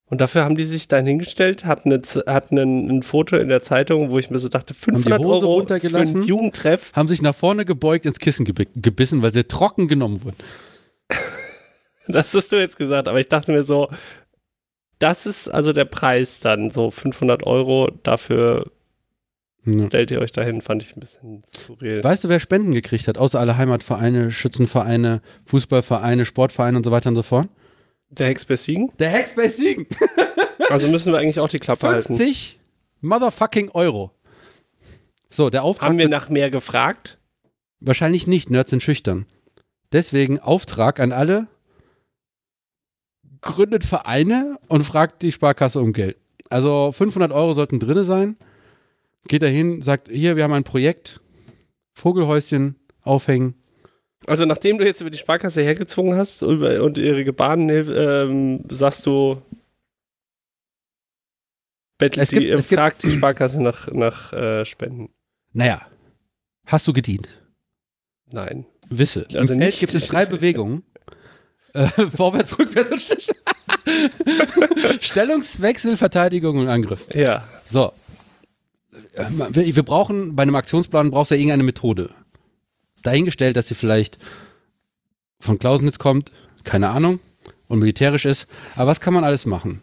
Und dafür haben die sich dann hingestellt, hatten, eine, hatten ein, ein Foto in der Zeitung, wo ich mir so dachte, 500 Hose Euro für einen Jugendtreff. haben sich nach vorne gebeugt, ins Kissen gebi- gebissen, weil sie trocken genommen wurden. Das hast du jetzt gesagt, aber ich dachte mir so, das ist also der Preis dann, so 500 Euro, dafür Ja. stellt ihr euch dahin, fand ich ein bisschen surreal. Weißt du, wer Spenden gekriegt hat, außer alle Heimatvereine, Schützenvereine, Fußballvereine, Sportvereine und so weiter und so fort? Der Hex bei Siegen? Der Hackspace Siegen. Also müssen wir eigentlich auch die Klappe halten. 50 motherfucking Euro. So, der Auftrag. Haben wir nach mehr gefragt? wahrscheinlich nicht, Nerds sind schüchtern. Deswegen Auftrag an alle: gründet Vereine und fragt die Sparkasse um Geld. Also 500 Euro sollten drinne sein. Geht dahin, sagt: Hier, wir haben ein Projekt. Vogelhäuschen aufhängen. Also nachdem du jetzt über die Sparkasse hergezwungen hast und ihre Gebaren, ähm, sagst du, bettelt Es gibt- die, es gibt- fragt die Sparkasse nach, nach äh, Spenden. Naja, hast du gedient? Nein. Wisse. Also Im Feld gibt es drei Bewegungen. Äh, vorwärts, rückwärts und. Stellungswechsel, Verteidigung und Angriff. Ja. So. Äh, Wir, brauchen, bei einem Aktionsplan brauchst du ja irgendeine Methode. Dahingestellt, dass sie vielleicht von Clausewitz kommt, keine Ahnung, und militärisch ist. Aber was kann man alles machen?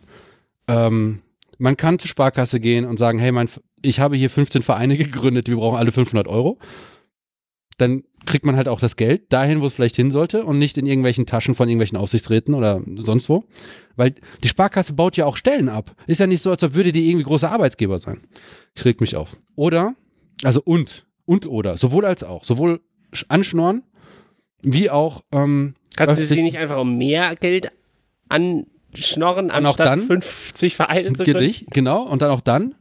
Ähm, man kann zur Sparkasse gehen und sagen, hey, mein, ich habe hier 15 Vereine gegründet, wir brauchen alle 500 Euro. Dann kriegt man halt auch das Geld dahin, wo es vielleicht hin sollte und nicht in irgendwelchen Taschen von irgendwelchen Aufsichtsräten oder sonst wo. Weil die Sparkasse baut ja auch Stellen ab. Ist ja nicht so, als ob würde die irgendwie großer Arbeitsgeber sein. Ich reg mich auf. Oder, also und, und oder, sowohl als auch. Sowohl sch- anschnorren, wie auch, ähm, Kannst du sie nicht einfach um mehr Geld anschnorren, anstatt dann? 50 Vereine zu? Gedicht, genau, und dann auch dann.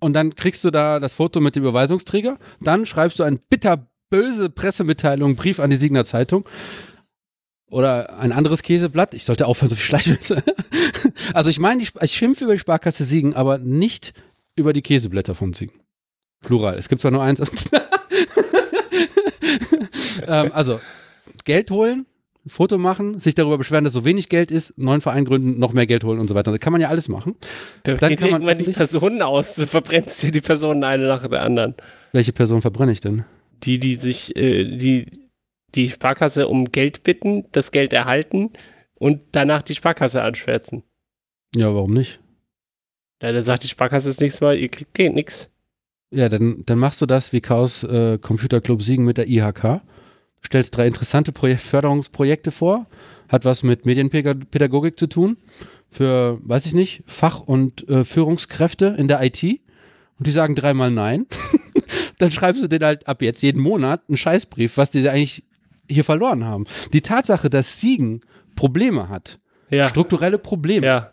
Und dann kriegst du da das Foto mit dem Überweisungsträger. Dann schreibst du ein bitter, böse Pressemitteilung, Brief an die Siegner Zeitung. Oder ein anderes Käseblatt. Ich sollte aufhören, so viel Schleichwitze. also ich meine, ich schimpfe über die Sparkasse Siegen, aber nicht über die Käseblätter von Siegen. Plural. Es gibt zwar nur eins. ähm, also, Geld holen, Foto machen, sich darüber beschweren, dass so wenig Geld ist, neuen Verein gründen, noch mehr Geld holen und so weiter. Das kann man ja alles machen. Da dann kann man die Personen aus, du verbrennst dir die Personen eine nach der anderen. Welche Person verbrenne ich denn? Die, die sich, äh, die die Sparkasse um Geld bitten, das Geld erhalten und danach die Sparkasse anschwärzen. Ja, warum nicht? Ja, dann sagt die Sparkasse das nächste Mal, ihr kriegt Geld nix. Ja, dann, dann machst du das wie Chaos äh, Computer Club Siegen mit der IHK. Stellst drei interessante Projek Förderungsprojekte vor, hat was mit Medienpädagogik zu tun, für, weiß ich nicht, Fach- und äh, Führungskräfte in der IT. Und die sagen dreimal nein. dann schreibst du denen halt ab jetzt jeden Monat einen Scheißbrief, was die eigentlich hier verloren haben. Die Tatsache, dass Siegen Probleme hat, ja. strukturelle Probleme, ja.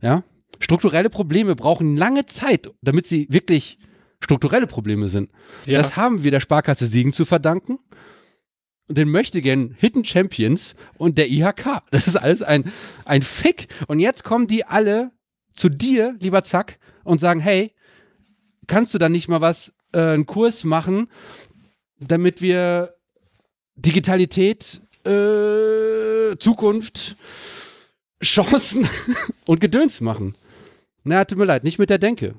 ja, strukturelle Probleme brauchen lange Zeit, damit sie wirklich strukturelle Probleme sind. Ja. Das haben wir der Sparkasse Siegen zu verdanken und den möchte gern Hidden Champions und der IHK. Das ist alles ein, ein Fick. Und jetzt kommen die alle zu dir, lieber Zack, und sagen, hey, kannst du da nicht mal was, äh, einen Kurs machen, damit wir Digitalität, äh, Zukunft, Chancen und Gedöns machen. Na, tut mir leid, nicht mit der Denke.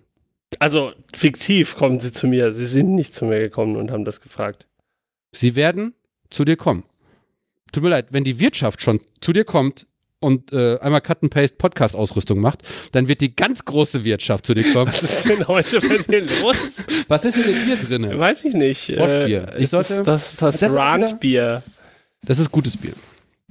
Also fiktiv kommen sie zu mir. Sie sind nicht zu mir gekommen und haben das gefragt. Sie werden zu dir kommen. Tut mir leid, wenn die Wirtschaft schon zu dir kommt und äh, einmal Cut-and-Paste Podcast-Ausrüstung macht, dann wird die ganz große Wirtschaft zu dir kommen. Was ist denn heute bei dir los? Was ist denn in Bier drin? Weiß ich nicht. Boschbier. Äh, ich sollte, das, das, das Randbier. Das ist gutes Bier.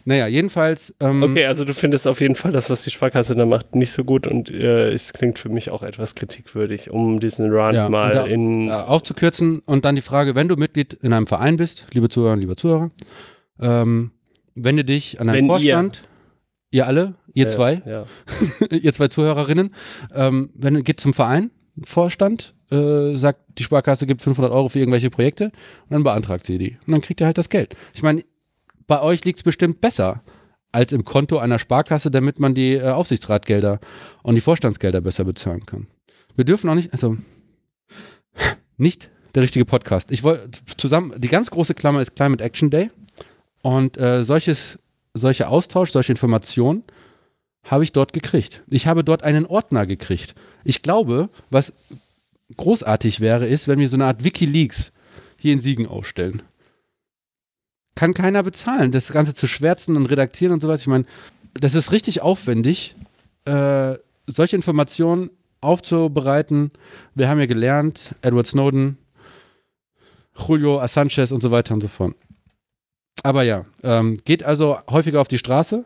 Naja, jedenfalls. Ähm, okay, also du findest auf jeden Fall das, was die Sparkasse da macht, nicht so gut und äh, es klingt für mich auch etwas kritikwürdig, um diesen Rand ja, mal da, in. Äh, aufzukürzen und dann die Frage, wenn du Mitglied in einem Verein bist, liebe Zuhörer, lieber Zuhörer, ähm, wende dich an einen wenn Vorstand. Ihr, ihr alle, ihr ja, zwei, ja. ihr zwei Zuhörerinnen, ähm, wenn geht zum Verein, Vorstand, äh, sagt, die Sparkasse gibt 500 Euro für irgendwelche Projekte und dann beantragt sie die. Und dann kriegt ihr halt das Geld. Ich meine, bei euch liegt es bestimmt besser als im Konto einer Sparkasse, damit man die äh, Aufsichtsratgelder und die Vorstandsgelder besser bezahlen kann. Wir dürfen auch nicht, also nicht der richtige Podcast. Ich wollte zusammen, die ganz große Klammer ist Climate Action Day und äh, solches, solcher Austausch, solche Informationen habe ich dort gekriegt. Ich habe dort einen Ordner gekriegt. Ich glaube, was großartig wäre, ist, wenn wir so eine Art Wikileaks hier in Siegen aufstellen. Kann keiner bezahlen, das Ganze zu schwärzen und redaktieren und sowas. Ich meine, das ist richtig aufwendig, äh, solche Informationen aufzubereiten. Wir haben ja gelernt, Edward Snowden, Julio Assange und so weiter und so fort. Aber ja, ähm, geht also häufiger auf die Straße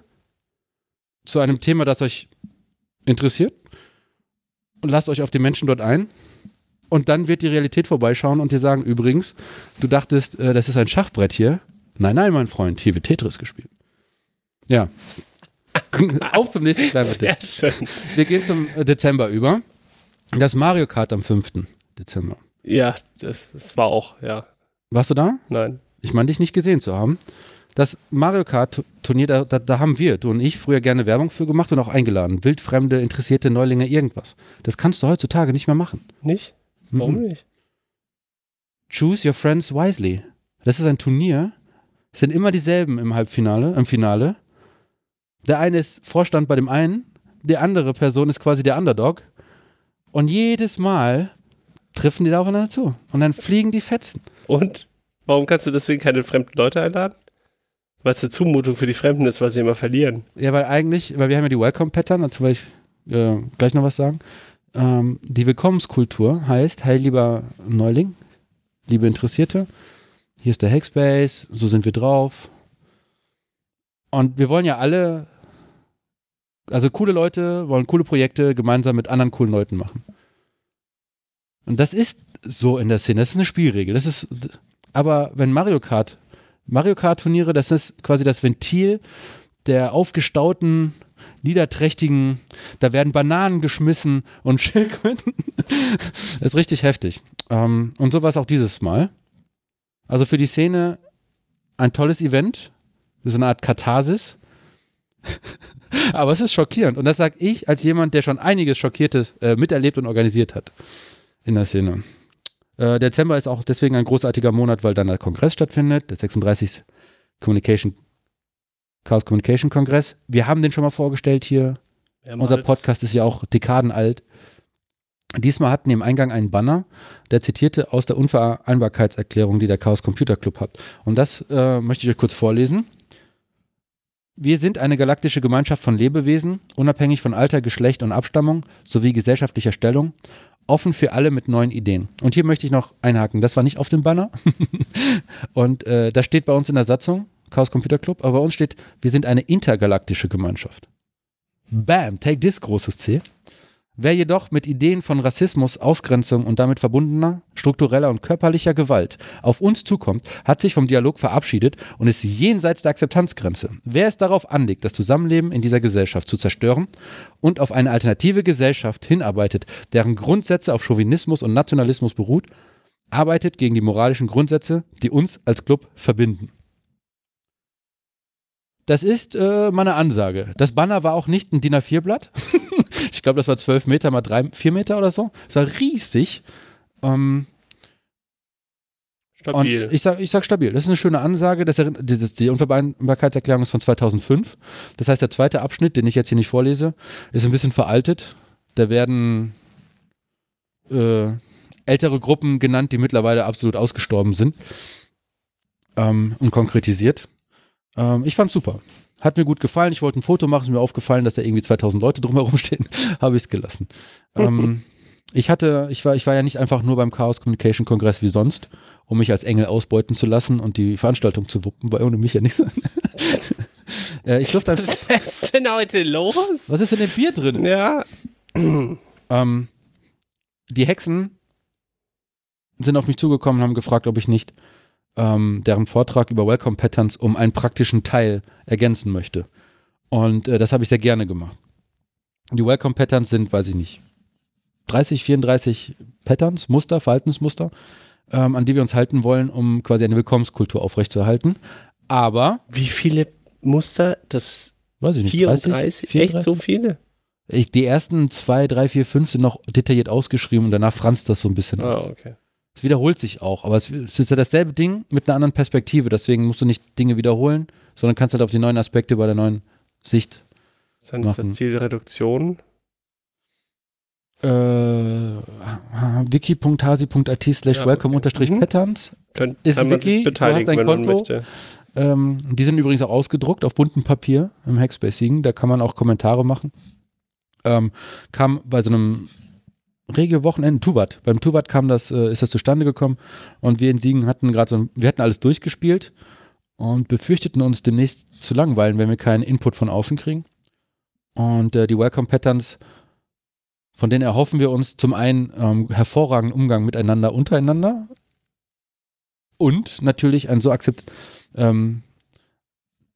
zu einem Thema, das euch interessiert und lasst euch auf die Menschen dort ein. Und dann wird die Realität vorbeischauen und dir sagen, übrigens, du dachtest, äh, das ist ein Schachbrett hier. Nein, nein, mein Freund, hier wird Tetris gespielt. Ja. Auf zum nächsten kleinen Sehr schön. Wir gehen zum äh, Dezember über. Das Mario Kart am 5. Dezember. Ja, das, das war auch, ja. Warst du da? Nein. Ich meine, dich nicht gesehen zu haben. Das Mario Kart Turnier, da, da, da, haben wir, du und ich, früher gerne Werbung für gemacht und auch eingeladen. Wildfremde, interessierte Neulinge, irgendwas. Das kannst du heutzutage nicht mehr machen. Nicht? Warum mhm. nicht? Choose your friends wisely. Das ist ein Turnier. Es sind immer dieselben im Halbfinale, im Finale. Der eine ist Vorstand bei dem einen, die andere Person ist quasi der Underdog. Und jedes Mal treffen die da aufeinander zu. Und dann fliegen die Fetzen. Und? Warum kannst du deswegen keine fremden Leute einladen? Weil es eine Zumutung für die Fremden ist, weil sie immer verlieren. Ja, weil eigentlich, weil wir haben ja die Welcome-Pattern, dazu werde ich äh, gleich noch was sagen. Ähm, die Willkommenskultur heißt, hey lieber Neuling, liebe Interessierte, hier ist der Hackspace, so sind wir drauf. Und wir wollen ja alle, also coole Leute wollen coole Projekte gemeinsam mit anderen coolen Leuten machen. Und das ist so in der Szene, das ist eine Spielregel. Das ist, aber wenn Mario Kart Mario Kart Turniere, das ist quasi das Ventil der aufgestauten, niederträchtigen, da werden Bananen geschmissen und Schildkröten. das ist richtig heftig. Ähm, und so war es auch dieses Mal. Also für die Szene ein tolles Event, so eine Art Katharsis. Aber es ist schockierend. Und das sage ich als jemand, der schon einiges Schockiertes äh, miterlebt und organisiert hat in der Szene. Äh, Dezember ist auch deswegen ein großartiger Monat, weil dann der Kongress stattfindet, der 36. Communication, Chaos Communication Kongress. Wir haben den schon mal vorgestellt hier. Unser Podcast ist ja auch dekadenalt. Diesmal hatten wir im Eingang einen Banner, der zitierte aus der Unvereinbarkeitserklärung, die der Chaos Computer Club hat. Und das äh, möchte ich euch kurz vorlesen. Wir sind eine galaktische Gemeinschaft von Lebewesen, unabhängig von Alter, Geschlecht und Abstammung sowie gesellschaftlicher Stellung, offen für alle mit neuen Ideen. Und hier möchte ich noch einhaken, das war nicht auf dem Banner. und äh, das steht bei uns in der Satzung, Chaos Computer Club, aber bei uns steht, wir sind eine intergalaktische Gemeinschaft. Bam, take this, großes C. Wer jedoch mit Ideen von Rassismus, Ausgrenzung und damit verbundener, struktureller und körperlicher Gewalt auf uns zukommt, hat sich vom Dialog verabschiedet und ist jenseits der Akzeptanzgrenze. Wer es darauf anlegt, das Zusammenleben in dieser Gesellschaft zu zerstören und auf eine alternative Gesellschaft hinarbeitet, deren Grundsätze auf Chauvinismus und Nationalismus beruht, arbeitet gegen die moralischen Grundsätze, die uns als Club verbinden. Das ist äh, meine Ansage. Das Banner war auch nicht ein DIN A4-Blatt. ich glaube, das war 12 Meter mal 3, 4 Meter oder so. Das war riesig. Ähm, stabil. ich sage ich sag stabil. Das ist eine schöne Ansage. Das, die, die Unvereinbarkeitserklärung ist von 2005. Das heißt, der zweite Abschnitt, den ich jetzt hier nicht vorlese, ist ein bisschen veraltet. Da werden äh, ältere Gruppen genannt, die mittlerweile absolut ausgestorben sind ähm, und konkretisiert. Ähm, ich fand's super. Hat mir gut gefallen. Ich wollte ein Foto machen. Ist mir aufgefallen, dass da irgendwie 2000 Leute drumherum stehen. Habe ich es gelassen. ähm, ich hatte, ich war, ich war ja nicht einfach nur beim Chaos Communication Kongress wie sonst, um mich als Engel ausbeuten zu lassen und die Veranstaltung zu wuppen, weil ohne mich ja nichts sein. äh, ich durfte Was ist denn heute los? Was ist denn im Bier drin? Ja. ähm, die Hexen sind auf mich zugekommen und haben gefragt, ob ich nicht ähm, deren Vortrag über Welcome Patterns um einen praktischen Teil ergänzen möchte. Und äh, das habe ich sehr gerne gemacht. Die Welcome Patterns sind, weiß ich nicht, 30, 34 Patterns, Muster, Verhaltensmuster, ähm, an die wir uns halten wollen, um quasi eine Willkommenskultur aufrechtzuerhalten. Aber. Wie viele Muster? Das weiß ich nicht. 34? 30, 34? Echt so viele? Ich, die ersten zwei, drei, vier, fünf sind noch detailliert ausgeschrieben und danach franzt das so ein bisschen ah, aus. Okay. Es wiederholt sich auch, aber es, ist ja dasselbe Ding mit einer anderen Perspektive. Deswegen musst du nicht Dinge wiederholen, sondern kannst halt auf die neuen Aspekte bei der neuen Sicht. Ist dann nicht das Ziel der Reduktion? Äh, wiki.hasi.it slash ja, welcome unterstrich mhm. patterns Könnt, ist ein Wiki, du hast ein Konto. Ähm, die sind übrigens auch ausgedruckt auf buntem Papier im Hackspace Siegen. Da kann man auch Kommentare machen. Ähm, kam bei so einem rege Wochenenden, Tuvat. Beim Tuvat kam das, äh, ist das zustande gekommen und wir in Siegen hatten gerade so, wir hatten alles durchgespielt und befürchteten uns demnächst zu langweilen, wenn wir keinen Input von außen kriegen. Und äh, die Welcome Patterns, von denen erhoffen wir uns zum einen ähm, hervorragenden Umgang miteinander, untereinander und natürlich einen so akzept, ähm,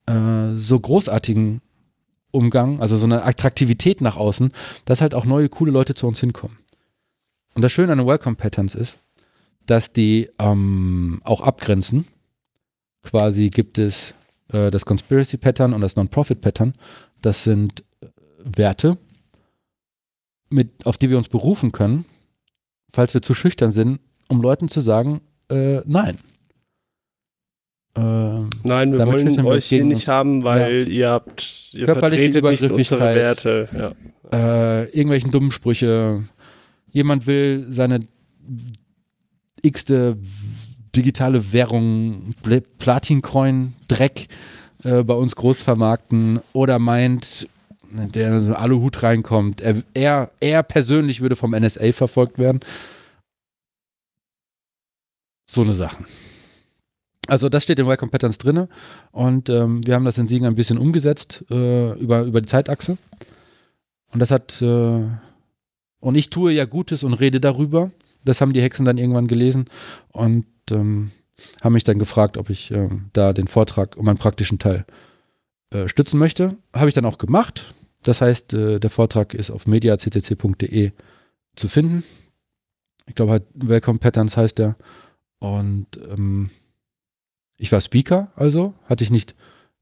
äh, so großartigen Umgang, also so eine Attraktivität nach außen, dass halt auch neue, coole Leute zu uns hinkommen. Und das Schöne an den Welcome Patterns ist, dass die ähm, auch abgrenzen. Quasi gibt es äh, das Conspiracy Pattern und das Non-Profit Pattern. Das sind äh, Werte, mit, auf die wir uns berufen können, falls wir zu schüchtern sind, um Leuten zu sagen, äh, nein. Äh, nein, wir wollen euch hier nicht haben, weil ja. ihr habt, ihr vertretet nicht unsere Werte. Ja. Äh, irgendwelchen dummen Sprüche, jemand will seine x-te digitale Währung, Platin-Coin, Dreck äh, bei uns groß vermarkten oder meint, der so Aluhut reinkommt, er, er, er persönlich würde vom NSA verfolgt werden. So eine Sache. Also das steht in Welcome Patterns drin und ähm, wir haben das in Siegen ein bisschen umgesetzt äh, über, über die Zeitachse. Und das hat äh, und ich tue ja Gutes und rede darüber. Das haben die Hexen dann irgendwann gelesen und ähm, haben mich dann gefragt, ob ich äh, da den Vortrag um einen praktischen Teil äh, stützen möchte. Habe ich dann auch gemacht. Das heißt, äh, der Vortrag ist auf mediaccc.de zu finden. Ich glaube halt Welcome Patterns heißt der. Und ähm, Ich war Speaker, also hatte ich nicht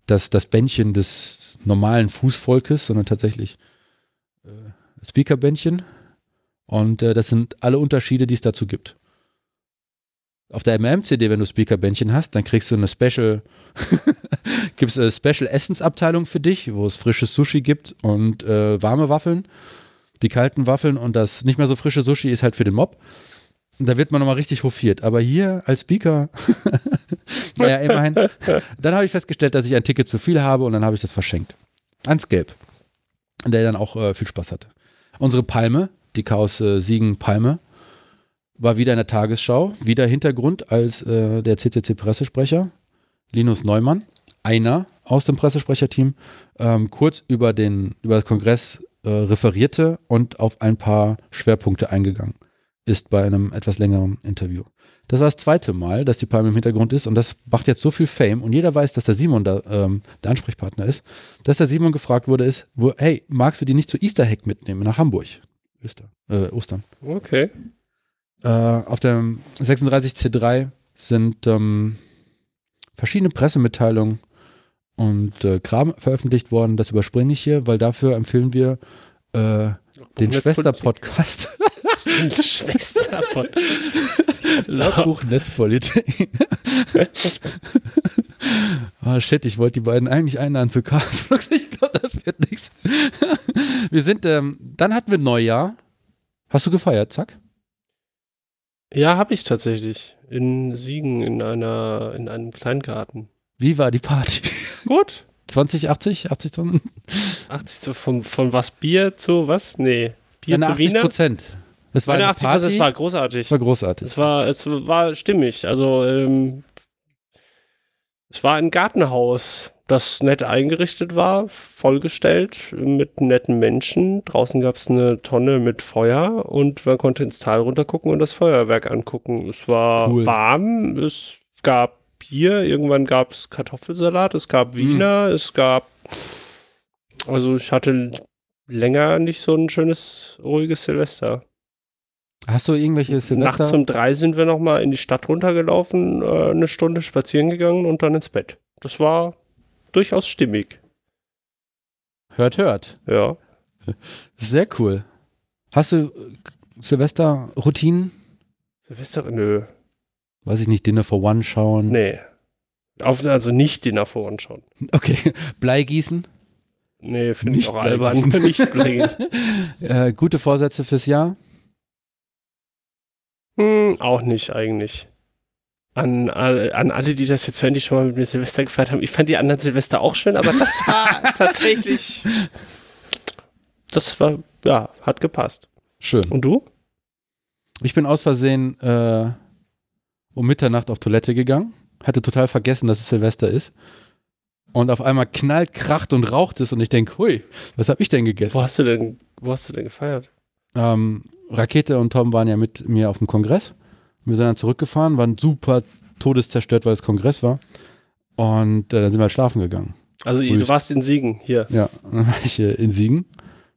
das, das Bändchen des normalen Fußvolkes, sondern tatsächlich äh, Speaker-Bändchen. Und äh, das sind alle Unterschiede, die es dazu gibt. Auf der MM-CD, wenn du Speaker-Bändchen hast, dann kriegst du eine Special, gibt es eine Special Essensabteilung für dich, wo es frisches Sushi gibt und äh, warme Waffeln. Die kalten Waffeln und das nicht mehr so frische Sushi ist halt für den Mob. Da wird man nochmal richtig hofiert. Aber hier als Speaker, naja, immerhin. Dann habe ich festgestellt, dass ich ein Ticket zu viel habe und dann habe ich das verschenkt. An Scape. Der dann auch äh, viel Spaß hatte. Unsere Palme, die Chaos äh, Siegen Palme, war wieder in der Tagesschau. Wieder Hintergrund als äh, der CCC-Pressesprecher, Linus Neumann, einer aus dem Pressesprecherteam, ähm, kurz über, den, über das Kongress äh, referierte und auf ein paar Schwerpunkte eingegangen. Ist bei einem etwas längeren Interview. Das war das zweite Mal, dass die Palme im Hintergrund ist. Und das macht jetzt so viel Fame. Und jeder weiß, dass der Simon da, ähm, der Ansprechpartner ist, dass der Simon gefragt wurde, ist, wo, hey, magst du die nicht zu Easter Hack mitnehmen nach Hamburg? Öster, äh, Ostern. Okay. Äh, auf dem 36C3 sind ähm, verschiedene Pressemitteilungen und äh, Kram veröffentlicht worden. Das überspringe ich hier, weil dafür empfehlen wir äh, den Schwester-Podcast. Schwester von. Logbuch Netzpolitik. oh shit, ich wollte die beiden eigentlich einladen zu Castbox. Ich glaube, das wird nichts. Wir sind, ähm, dann hatten wir Neujahr. Hast du gefeiert, Zack? Ja, habe ich tatsächlich. In Siegen, in einer, in einem Kleingarten. Wie war die Party? Gut. 20, 80, 80 Tonnen? 80 zu, von, von was? Bier zu was? Nee. Bier zu 80 Wiener? Prozent. Es war eine 80 Party. es war großartig. es war großartig. Es war, es war stimmig. Also, ähm, es war ein Gartenhaus, das nett eingerichtet war, vollgestellt mit netten Menschen. Draußen gab es eine Tonne mit Feuer und man konnte ins Tal runtergucken und das Feuerwerk angucken. Es war Cool. warm, es gab Bier, irgendwann gab es Kartoffelsalat, es gab Hm. Wiener, es gab. Also, ich hatte länger nicht so ein schönes, ruhiges Silvester. Hast du irgendwelche Silvester? Nachts um drei sind wir nochmal in die Stadt runtergelaufen, äh, eine Stunde spazieren gegangen und dann ins Bett. Das war durchaus stimmig. Hört, hört. Ja. Sehr cool. Hast du äh, Silvester-Routinen? Silvester, nö. Weiß ich nicht, Dinner for One schauen? Nee. Auf, also nicht Dinner for One schauen. Okay. Bleigießen? Nee, finde ich auch albern. Nicht Bleigießen. Äh, gute Vorsätze fürs Jahr? Hm, auch nicht eigentlich. An, an alle, die das jetzt hören, die schon mal mit mir Silvester gefeiert haben. Ich fand die anderen Silvester auch schön, aber das war tatsächlich. Das war, ja, hat gepasst. Schön. Und du? Ich bin aus Versehen äh, um Mitternacht auf Toilette gegangen. Hatte total vergessen, dass es Silvester ist. Und auf einmal knallt, kracht und raucht es und ich denke, hui, was habe ich denn gegessen? Wo hast du denn, wo hast du denn gefeiert? Ähm, Rakete und Tom waren ja mit mir auf dem Kongress. Wir sind dann zurückgefahren, waren super todeszerstört, weil es Kongress war. Und äh, dann sind wir halt schlafen gegangen. Also du warst in Siegen hier. Ja, dann war ich äh, in Siegen,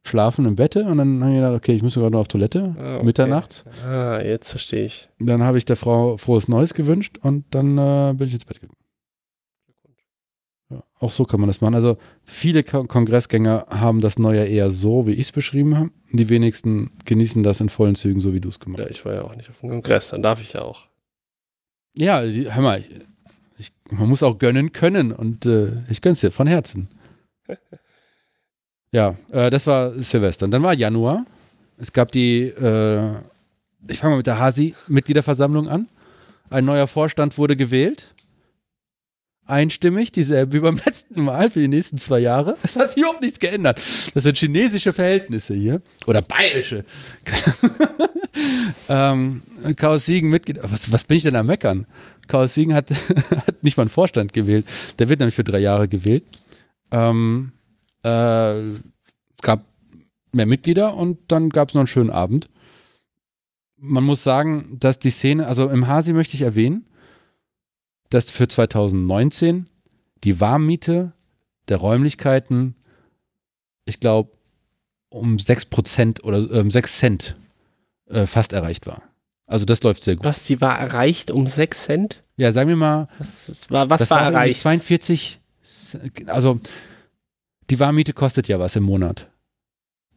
schlafen im Bette und dann habe ich gedacht, okay, ich muss gerade noch auf Toilette, Ah, okay. mitternachts. Ah, jetzt verstehe ich. Dann habe ich der Frau frohes Neues gewünscht und dann äh, bin ich ins Bett gegangen. Auch so kann man das machen. Also viele Ko Kongressgänger haben das Neujahr eher so, wie ich es beschrieben habe. Die wenigsten genießen das in vollen Zügen, so wie du es gemacht hast. Ja, ich war ja auch nicht auf dem Kongress, dann darf ich ja auch. Ja, die, hör mal, ich, man muss auch gönnen können und äh, ich gönn's dir von Herzen. ja, äh, das war Silvester. Und dann war Januar. Es gab die, äh, ich fange mal mit der Hasi-Mitgliederversammlung an. Ein neuer Vorstand wurde gewählt. Einstimmig, dieselbe wie beim letzten Mal für die nächsten zwei Jahre. Es hat sich überhaupt nichts geändert. Das sind chinesische Verhältnisse hier. Oder bayerische. ähm, Chaos Siegen Mitglied. Was, was bin ich denn am Meckern? Chaos Siegen hat, hat nicht mal einen Vorstand gewählt. Der wird nämlich für drei Jahre gewählt. Ähm, äh, es gab mehr Mitglieder und dann gab es noch einen schönen Abend. Man muss sagen, dass die Szene, also im Hasi möchte ich erwähnen, dass für 2019 die Warmmiete der Räumlichkeiten, ich glaube, um 6% oder ähm, 6 Cent äh, fast erreicht war. Also das läuft sehr gut. Was, die war erreicht um 6 Cent? Ja, sagen wir mal, Was, war, was war erreicht? 42, also die Warmmiete kostet ja was im Monat.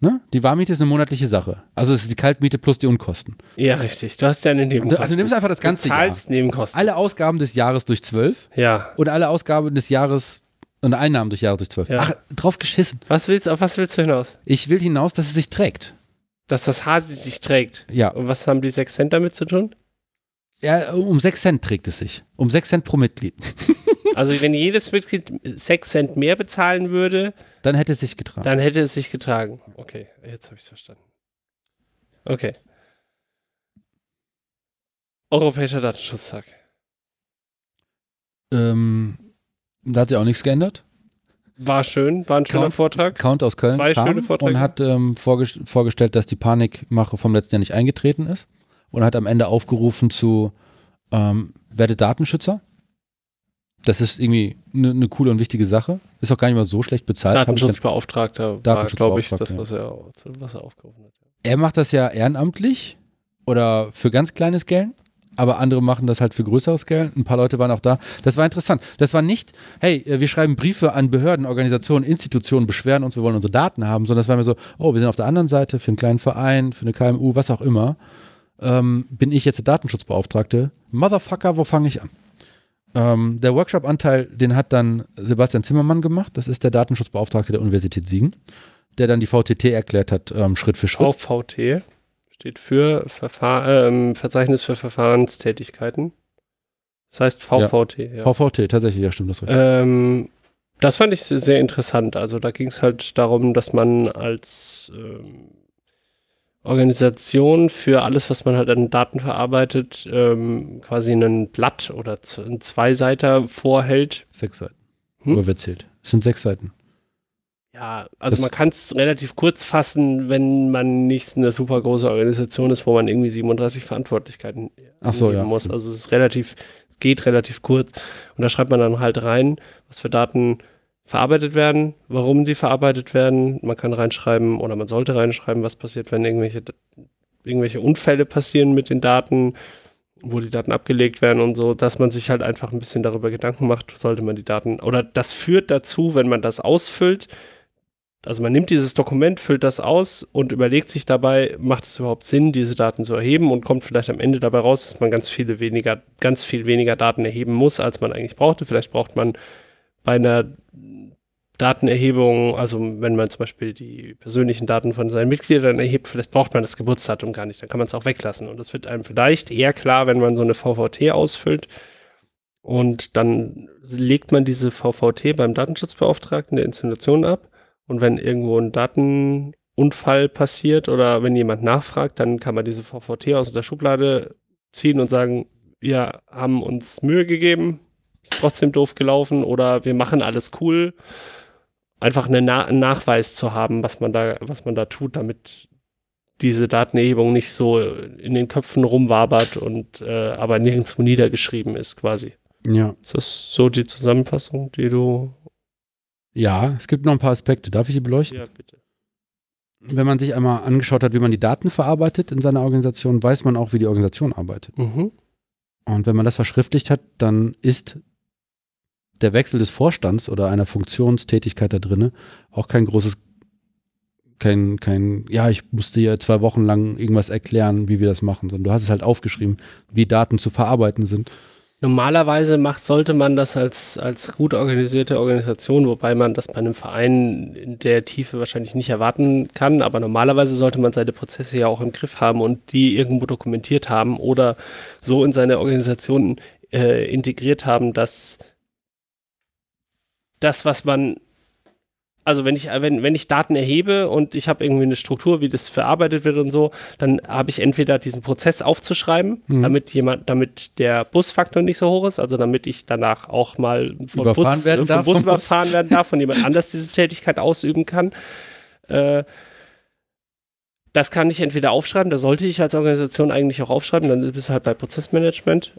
Ne? Die Warmmiete ist eine monatliche Sache. Also es ist die Kaltmiete plus die Unkosten. Ja, richtig. Du hast ja eine Nebenkosten. Also du nimmst einfach das ganze du Jahr. zahlst Nebenkosten. Alle Ausgaben des Jahres durch 12 Ja. und alle Ausgaben des Jahres und Einnahmen durch Jahre durch 12. Ja. Ach, drauf geschissen. Was willst, auf was willst du hinaus? Ich will hinaus, dass es sich trägt. Dass das Hasi sich trägt. Ja, Und was haben die 6 Cent damit zu tun? ja um 6 Cent trägt es sich. Um 6 Cent pro Mitglied. Also wenn jedes Mitglied 6 Cent mehr bezahlen würde, Dann hätte es sich getragen. dann hätte es sich getragen. Okay, jetzt habe ich es verstanden. Okay. Europäischer Datenschutztag. Ähm, da hat sich auch nichts geändert. War schön, war ein schöner Count- Vortrag. Count aus Köln Zwei kam schöne Vorträge. und hat ähm, vorges vorgestellt, dass die Panikmache vom letzten Jahr nicht eingetreten ist und hat am Ende aufgerufen zu ähm, werde Datenschützer. Das ist irgendwie eine ne coole und wichtige Sache. Ist auch gar nicht mal so schlecht bezahlt. Datenschutzbeauftragter war, glaube ich, das, was er, was er aufgerufen hat. Er macht das ja ehrenamtlich oder für ganz kleines Geld, aber andere machen das halt für größeres Geld. Ein paar Leute waren auch da. Das war interessant. Das war nicht, hey, äh, wir schreiben Briefe an Behörden, Organisationen, Institutionen, beschweren uns, wir wollen unsere Daten haben, sondern es war mir so, oh, wir sind auf der anderen Seite für einen kleinen Verein, für eine KMU, was auch immer. Ähm, bin ich jetzt der Datenschutzbeauftragte? Motherfucker, wo fange ich an? Ähm, der Workshop-Anteil, den hat dann Sebastian Zimmermann gemacht. Das ist der Datenschutzbeauftragte der Universität Siegen, der dann die VTT erklärt hat, ähm, Schritt für Schritt. VVT steht für Verfahr ähm, Verzeichnis für Verfahrenstätigkeiten. Das heißt VVT. Ja. VVT, tatsächlich, ja, stimmt das. richtig. Ähm, das fand ich sehr, sehr interessant. Also da ging es halt darum, dass man als ähm, Organisation für alles, was man halt an Daten verarbeitet, ähm, quasi ein Blatt oder ein Zweiseiter vorhält. Sechs Seiten. Hm? Hm? wer zählt? Es sind sechs Seiten. Ja, also Das- man kann es relativ kurz fassen, wenn man nicht eine super große Organisation ist, wo man irgendwie 37 Verantwortlichkeiten Ach so, ja, muss. Also es ist relativ, es geht relativ kurz. Und da schreibt man dann halt rein, was für Daten verarbeitet werden, warum die verarbeitet werden. Man kann reinschreiben oder man sollte reinschreiben, was passiert, wenn irgendwelche, irgendwelche Unfälle passieren mit den Daten, wo die Daten abgelegt werden und so, dass man sich halt einfach ein bisschen darüber Gedanken macht, sollte man die Daten, oder das führt dazu, wenn man das ausfüllt, also man nimmt dieses Dokument, füllt das aus und überlegt sich dabei, macht es überhaupt Sinn, diese Daten zu erheben und kommt vielleicht am Ende dabei raus, dass man ganz viele weniger, ganz viel weniger Daten erheben muss, als man eigentlich brauchte. Vielleicht braucht man bei einer Datenerhebung, also wenn man zum Beispiel die persönlichen Daten von seinen Mitgliedern erhebt, vielleicht braucht man das Geburtsdatum gar nicht, dann kann man es auch weglassen. Und das wird einem vielleicht eher klar, wenn man so eine VVT ausfüllt. Und dann legt man diese VVT beim Datenschutzbeauftragten der Institution ab. Und wenn irgendwo ein Datenunfall passiert oder wenn jemand nachfragt, dann kann man diese VVT aus der Schublade ziehen und sagen, wir haben uns Mühe gegeben, ist trotzdem doof gelaufen oder wir machen alles cool. Einfach eine Na einen Nachweis zu haben, was man da, was man da tut, damit diese Datenerhebung nicht so in den Köpfen rumwabert und äh, aber nirgendwo niedergeschrieben ist, quasi. Ja. Ist das so die Zusammenfassung, die du. Ja, es gibt noch ein paar Aspekte. Darf ich die beleuchten? Ja, bitte. Wenn man sich einmal angeschaut hat, wie man die Daten verarbeitet in seiner Organisation, weiß man auch, wie die Organisation arbeitet. Mhm. Und wenn man das verschriftlicht hat, dann ist der Wechsel des Vorstands oder einer Funktionstätigkeit da drinne auch kein großes, kein, kein, ja, ich musste hier zwei Wochen lang irgendwas erklären, wie wir das machen, sondern du hast es halt aufgeschrieben, wie Daten zu verarbeiten sind. Normalerweise macht, sollte man das als, als gut organisierte Organisation, wobei man das bei einem Verein in der Tiefe wahrscheinlich nicht erwarten kann, aber normalerweise sollte man seine Prozesse ja auch im Griff haben und die irgendwo dokumentiert haben oder so in seine Organisation äh, integriert haben, dass das, was man also wenn ich, wenn, wenn ich Daten erhebe und ich habe irgendwie eine Struktur, wie das verarbeitet wird und so, dann habe ich entweder diesen Prozess aufzuschreiben, Mhm. damit jemand, damit der Busfaktor nicht so hoch ist, also damit ich danach auch mal vom Überfahren Bus, werden vom Bus überfahren werden darf und jemand anders diese Tätigkeit ausüben kann. Äh, das kann ich entweder aufschreiben, das sollte ich als Organisation eigentlich auch aufschreiben, dann bist du halt bei Prozessmanagement.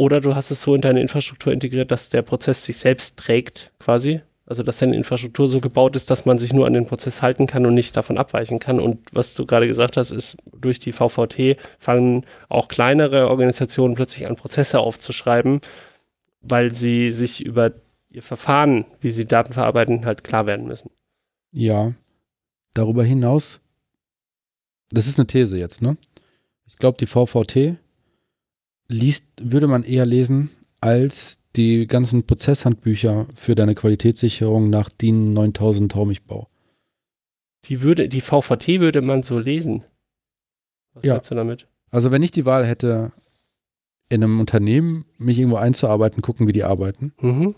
Oder du hast es so in deine Infrastruktur integriert, dass der Prozess sich selbst trägt, quasi. Also, dass seine Infrastruktur so gebaut ist, dass man sich nur an den Prozess halten kann und nicht davon abweichen kann. Und was du gerade gesagt hast, ist, durch die VVT fangen auch kleinere Organisationen plötzlich an, Prozesse aufzuschreiben, weil sie sich über ihr Verfahren, wie sie Daten verarbeiten, halt klar werden müssen. Ja. Darüber hinaus, das ist eine These jetzt, ne? Ich glaube, die VVT liest, würde man eher lesen als die ganzen Prozesshandbücher für deine Qualitätssicherung nach DIN 9000 Taumichbau. Die würde, die VVT würde man so lesen. Was ja. du damit? Also wenn ich die Wahl hätte, in einem Unternehmen mich irgendwo einzuarbeiten, gucken, wie die arbeiten, mhm.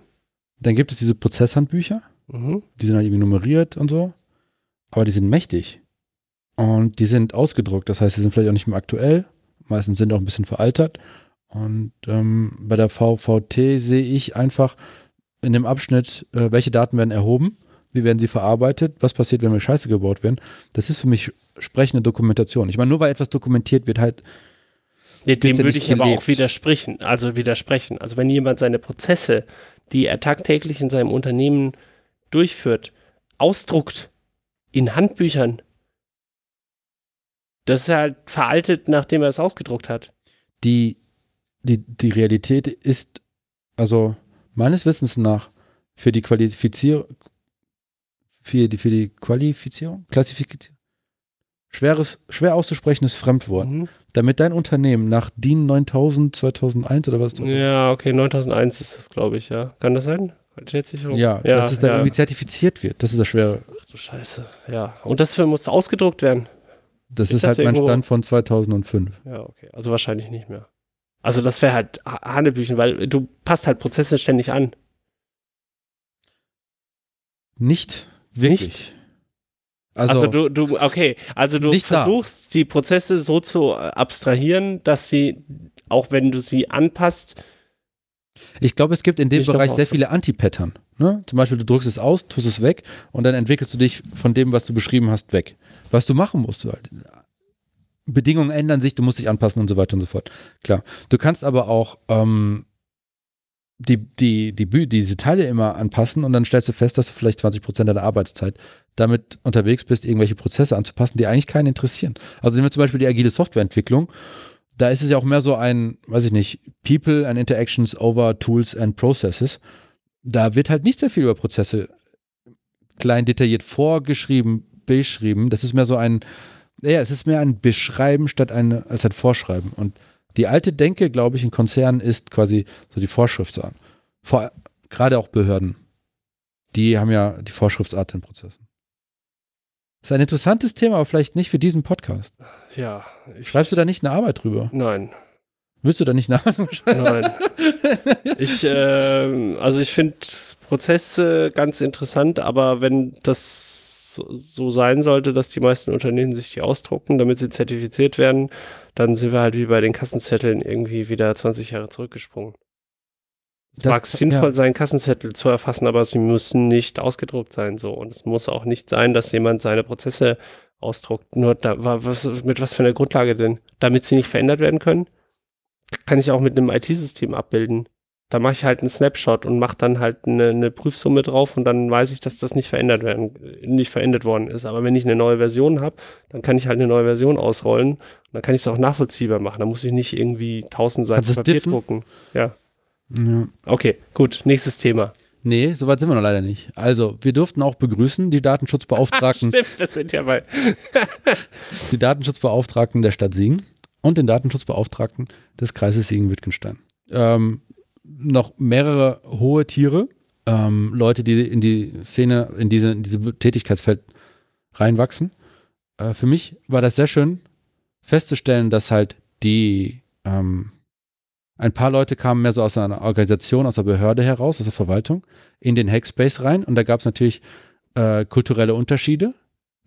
dann gibt es diese Prozesshandbücher. Mhm. Die sind halt irgendwie nummeriert und so. Aber die sind mächtig. Und die sind ausgedruckt. Das heißt, die sind vielleicht auch nicht mehr aktuell. Meistens sind auch ein bisschen veraltert. Und ähm, bei der VVT sehe ich einfach in dem Abschnitt, äh, welche Daten werden erhoben, wie werden sie verarbeitet, was passiert, wenn wir Scheiße gebaut werden. Das ist für mich sprechende Dokumentation. Ich meine, nur weil etwas dokumentiert wird, halt. Ja, dem würde ich gelebt. aber auch widersprechen. Also widersprechen. Also wenn jemand seine Prozesse, die er tagtäglich in seinem Unternehmen durchführt, ausdruckt in Handbüchern, das ist halt veraltet, nachdem er es ausgedruckt hat. Die die, die Realität ist, also meines Wissens nach, für die Qualifizierung, für die, für die Qualifizierung, Klassifizierung, schweres, schwer auszusprechendes Fremdwort, mhm. damit dein Unternehmen nach DIN 9000 2001 oder was? Ja, okay, 9001 ist das, glaube ich, ja. Kann das sein? Qualitätssicherung? Ja, ja, dass es da ja. irgendwie zertifiziert wird. Das ist das Schwere. Ach du Scheiße, ja. Und das muss ausgedruckt werden. Das ist, ist das halt mein Stand von 2005. Ja, okay. Also wahrscheinlich nicht mehr. Also das wäre halt Hanebüchen, weil du passt halt Prozesse ständig an. Nicht wirklich. Nicht? Also, also, du, du, okay, also du versuchst da. die Prozesse so zu abstrahieren, dass sie, auch wenn du sie anpasst, ich glaube, es gibt in dem Bereich sehr viele Anti-Pattern. Ne? Zum Beispiel, du drückst es aus, tust es weg und dann entwickelst du dich von dem, was du beschrieben hast, weg. Was du machen musst, halt. Bedingungen ändern sich, du musst dich anpassen und so weiter und so fort. Klar. Du kannst aber auch ähm, die, die, die, diese Teile immer anpassen und dann stellst du fest, dass du vielleicht 20 Prozent deiner Arbeitszeit damit unterwegs bist, irgendwelche Prozesse anzupassen, die eigentlich keinen interessieren. Also nehmen wir zum Beispiel die agile Softwareentwicklung. Da ist es ja auch mehr so ein, weiß ich nicht, People and Interactions over Tools and Processes. Da wird halt nicht sehr viel über Prozesse klein detailliert vorgeschrieben, beschrieben. Das ist mehr so ein, ja, es ist mehr ein Beschreiben statt ein, als ein Vorschreiben. Und die alte Denke, glaube ich, in Konzernen ist quasi so die Vorschriftsart. Vor, gerade auch Behörden. Die haben ja die Vorschriftsart in Prozessen. Das ist ein interessantes Thema, aber vielleicht nicht für diesen Podcast. Ja. Schreibst du da nicht eine Arbeit drüber? Nein. Willst du da nicht schreiben? Nein. Ich, äh, also ich finde Prozesse ganz interessant, aber wenn das so sein sollte, dass die meisten Unternehmen sich die ausdrucken, damit sie zertifiziert werden, dann sind wir halt wie bei den Kassenzetteln irgendwie wieder 20 Jahre zurückgesprungen. Es mag sinnvoll ja. sein, Kassenzettel zu erfassen, aber sie müssen nicht ausgedruckt sein so. Und es muss auch nicht sein, dass jemand seine Prozesse ausdruckt. Nur da, was, mit was für einer Grundlage denn? Damit sie nicht verändert werden können? Kann ich auch mit einem IT-System abbilden da mache ich halt einen Snapshot und mache dann halt eine, eine, Prüfsumme drauf und dann weiß ich, dass das nicht verändert werden, nicht verändert worden ist. Aber wenn ich eine neue Version habe, dann kann ich halt eine neue Version ausrollen und dann kann ich es auch nachvollziehbar machen. Da muss ich nicht irgendwie tausend Seiten Papier diffen? drucken. Ja. ja. Okay, gut. Nächstes Thema. Nee, soweit sind wir noch leider nicht. Also, wir durften auch begrüßen die Datenschutzbeauftragten. Stimmt, das sind ja mal. die Datenschutzbeauftragten der Stadt Siegen und den Datenschutzbeauftragten des Kreises Siegen-Wittgenstein. Ähm, noch mehrere hohe Tiere, ähm, Leute, die in die Szene, in diese, in diese Tätigkeitsfeld reinwachsen. Äh, für mich war das sehr schön festzustellen, dass halt die ähm, ein paar Leute kamen mehr so aus einer Organisation, aus der Behörde heraus, aus der Verwaltung, in den Hackspace rein und da gab es natürlich äh, kulturelle Unterschiede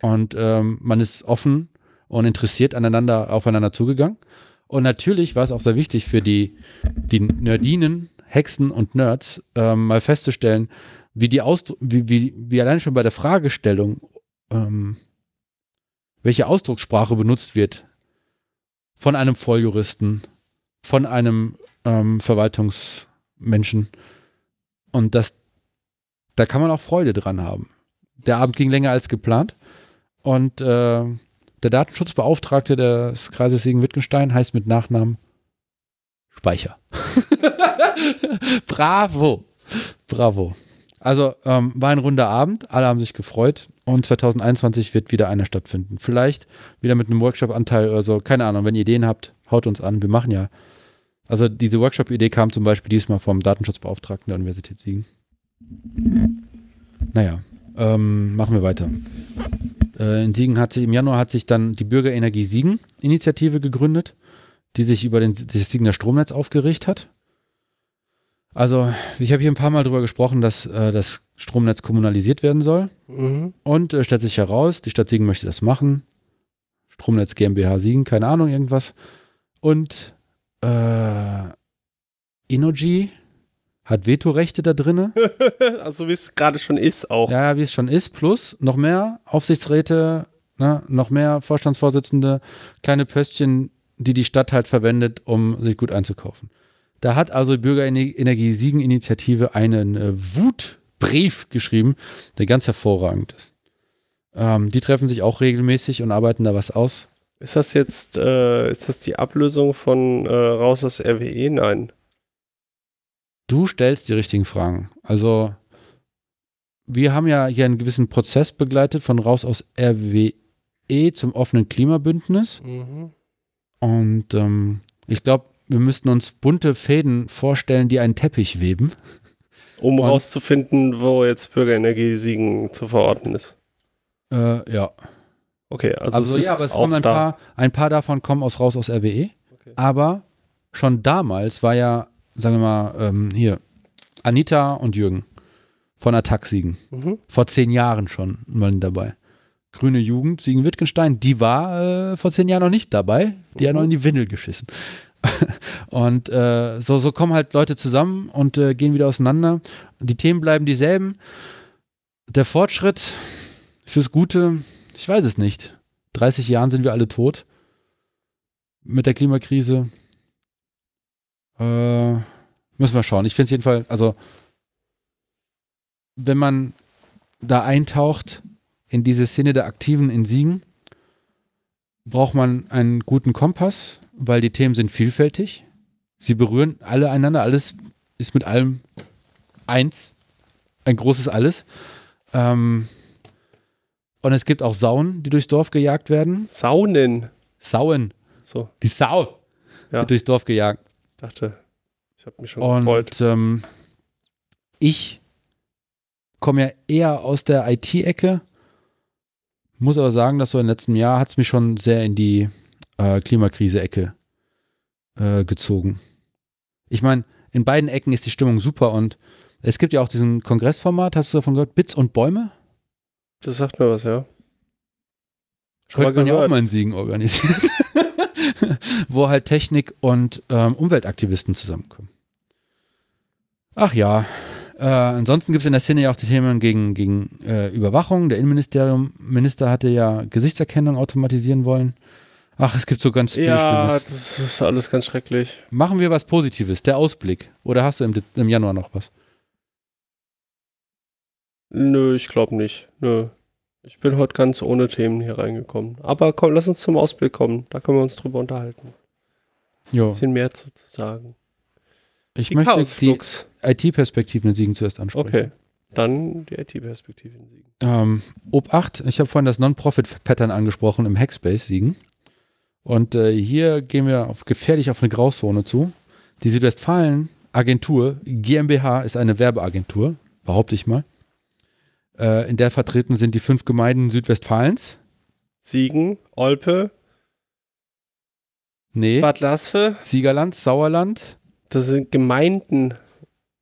und ähm, man ist offen und interessiert aneinander aufeinander zugegangen. Und natürlich war es auch sehr wichtig für die, die Nerdinen, Hexen und Nerds ähm, mal festzustellen, wie die Ausdru wie, wie, wie allein schon bei der Fragestellung, ähm, welche Ausdruckssprache benutzt wird von einem Volljuristen, von einem ähm, Verwaltungsmenschen und dass da kann man auch Freude dran haben. Der Abend ging länger als geplant und äh, der Datenschutzbeauftragte des Kreises Siegen-Wittgenstein heißt mit Nachnamen Speicher. Bravo. Bravo. Also ähm, war ein runder Abend, alle haben sich gefreut und 2021 wird wieder einer stattfinden. Vielleicht wieder mit einem Workshop-Anteil oder so, keine Ahnung. Wenn ihr Ideen habt, haut uns an. Wir machen ja. Also diese Workshop-Idee kam zum Beispiel diesmal vom Datenschutzbeauftragten der Universität Siegen. Naja, ähm, machen wir weiter. Äh, in Siegen hat sich, im Januar hat sich dann die Bürgerenergie Siegen Initiative gegründet, die sich über den, das Siegener Stromnetz aufgerichtet hat. Also, ich habe hier ein paar Mal drüber gesprochen, dass äh, das Stromnetz kommunalisiert werden soll. Mhm. Und äh, stellt sich heraus, die Stadt Siegen möchte das machen. Stromnetz GmbH Siegen, keine Ahnung, irgendwas. Und äh, Innogy hat Vetorechte da drinne. also wie es gerade schon ist auch. Ja, wie es schon ist. Plus noch mehr Aufsichtsräte, ne, noch mehr Vorstandsvorsitzende, kleine Pöstchen, die die Stadt halt verwendet, um sich gut einzukaufen. Da hat also die Bürgerenergie Siegen Initiative einen äh, Wutbrief geschrieben, der ganz hervorragend ist. Ähm, die treffen sich auch regelmäßig und arbeiten da was aus. Ist das jetzt, äh, ist das die Ablösung von äh, raus aus RWE? Nein. Du stellst die richtigen Fragen. Also, wir haben ja hier einen gewissen Prozess begleitet von raus aus RWE zum offenen Klimabündnis. Mhm. Und ähm, ich glaube, wir müssten uns bunte Fäden vorstellen, die einen Teppich weben. Um Und- rauszufinden, wo jetzt Bürgerenergie Siegen zu verorten ist. Äh, ja. Okay, also, Also, es ja, aber es kommen ein da. paar, ein paar davon kommen aus raus aus RWE. Okay. Aber schon damals war ja, sagen wir mal, ähm, hier, Anita und Jürgen von Attack Siegen. Mhm. Vor zehn Jahren schon die dabei. Grüne Jugend, Siegen-Wittgenstein, die war äh, vor zehn Jahren noch nicht dabei. Die hat Mhm. noch in die Windel geschissen. und äh, so, so kommen halt Leute zusammen und äh, gehen wieder auseinander. Die Themen bleiben dieselben. Der Fortschritt fürs Gute, ich weiß es nicht. 30 Jahren sind wir alle tot. Mit der Klimakrise. Äh, müssen wir schauen. Ich finde es jedenfalls, also wenn man da eintaucht in diese Szene der Aktiven in Siegen, braucht man einen guten Kompass, weil die Themen sind vielfältig. Sie berühren alle einander, alles ist mit allem eins, ein großes Alles. Ähm, und es gibt auch Sauen, die durchs Dorf gejagt werden. Saunen. Sauen, So, die Sau Ja. wird durchs Dorf gejagt. Dachte, ich habe mich schon gefreut. Und ähm, ich komme ja eher aus der IT-Ecke, muss aber sagen, dass so im letzten Jahr hat es mich schon sehr in die äh, Klimakrise-Ecke äh, gezogen. Ich meine, in beiden Ecken ist die Stimmung super und es gibt ja auch diesen Kongressformat, hast du davon gehört? Bits und Bäume? Das sagt mir was, ja. Schon Könnte man ja auch mal in Siegen organisieren. Wo halt Technik und ähm, Umweltaktivisten zusammenkommen. Ach ja. Äh, ansonsten gibt es in der Szene ja auch die Themen gegen, gegen äh, Überwachung. Der Innenministerium Minister hatte ja Gesichtserkennung automatisieren wollen. Ach, es gibt so ganz viel Ja, Schlimmes. das ist alles ganz schrecklich. Machen wir was Positives, der Ausblick. Oder hast du im, im Januar noch was? Nö, ich glaube nicht. Nö. Ich bin heute ganz ohne Themen hier reingekommen. Aber komm, lass uns zum Ausblick kommen. Da können wir uns drüber unterhalten. Ein Jo. bisschen mehr zu, zu sagen. Ich Die möchte die Chaosflux. IT-Perspektiven in Siegen zuerst ansprechen. Okay. Dann die IT-Perspektive in Siegen. Ähm, Ob 8, ich habe vorhin das Non-Profit-Pattern angesprochen im Hackspace Siegen. Und äh, hier gehen wir auf, gefährlich auf eine Grauzone zu. Die Südwestfalen-Agentur, GmbH, ist eine Werbeagentur, behaupte ich mal. Äh, in der vertreten sind die fünf Gemeinden Südwestfalens. Siegen, Olpe, Nee, Bad Lasve. Siegerland, Sauerland. Das sind Gemeinden.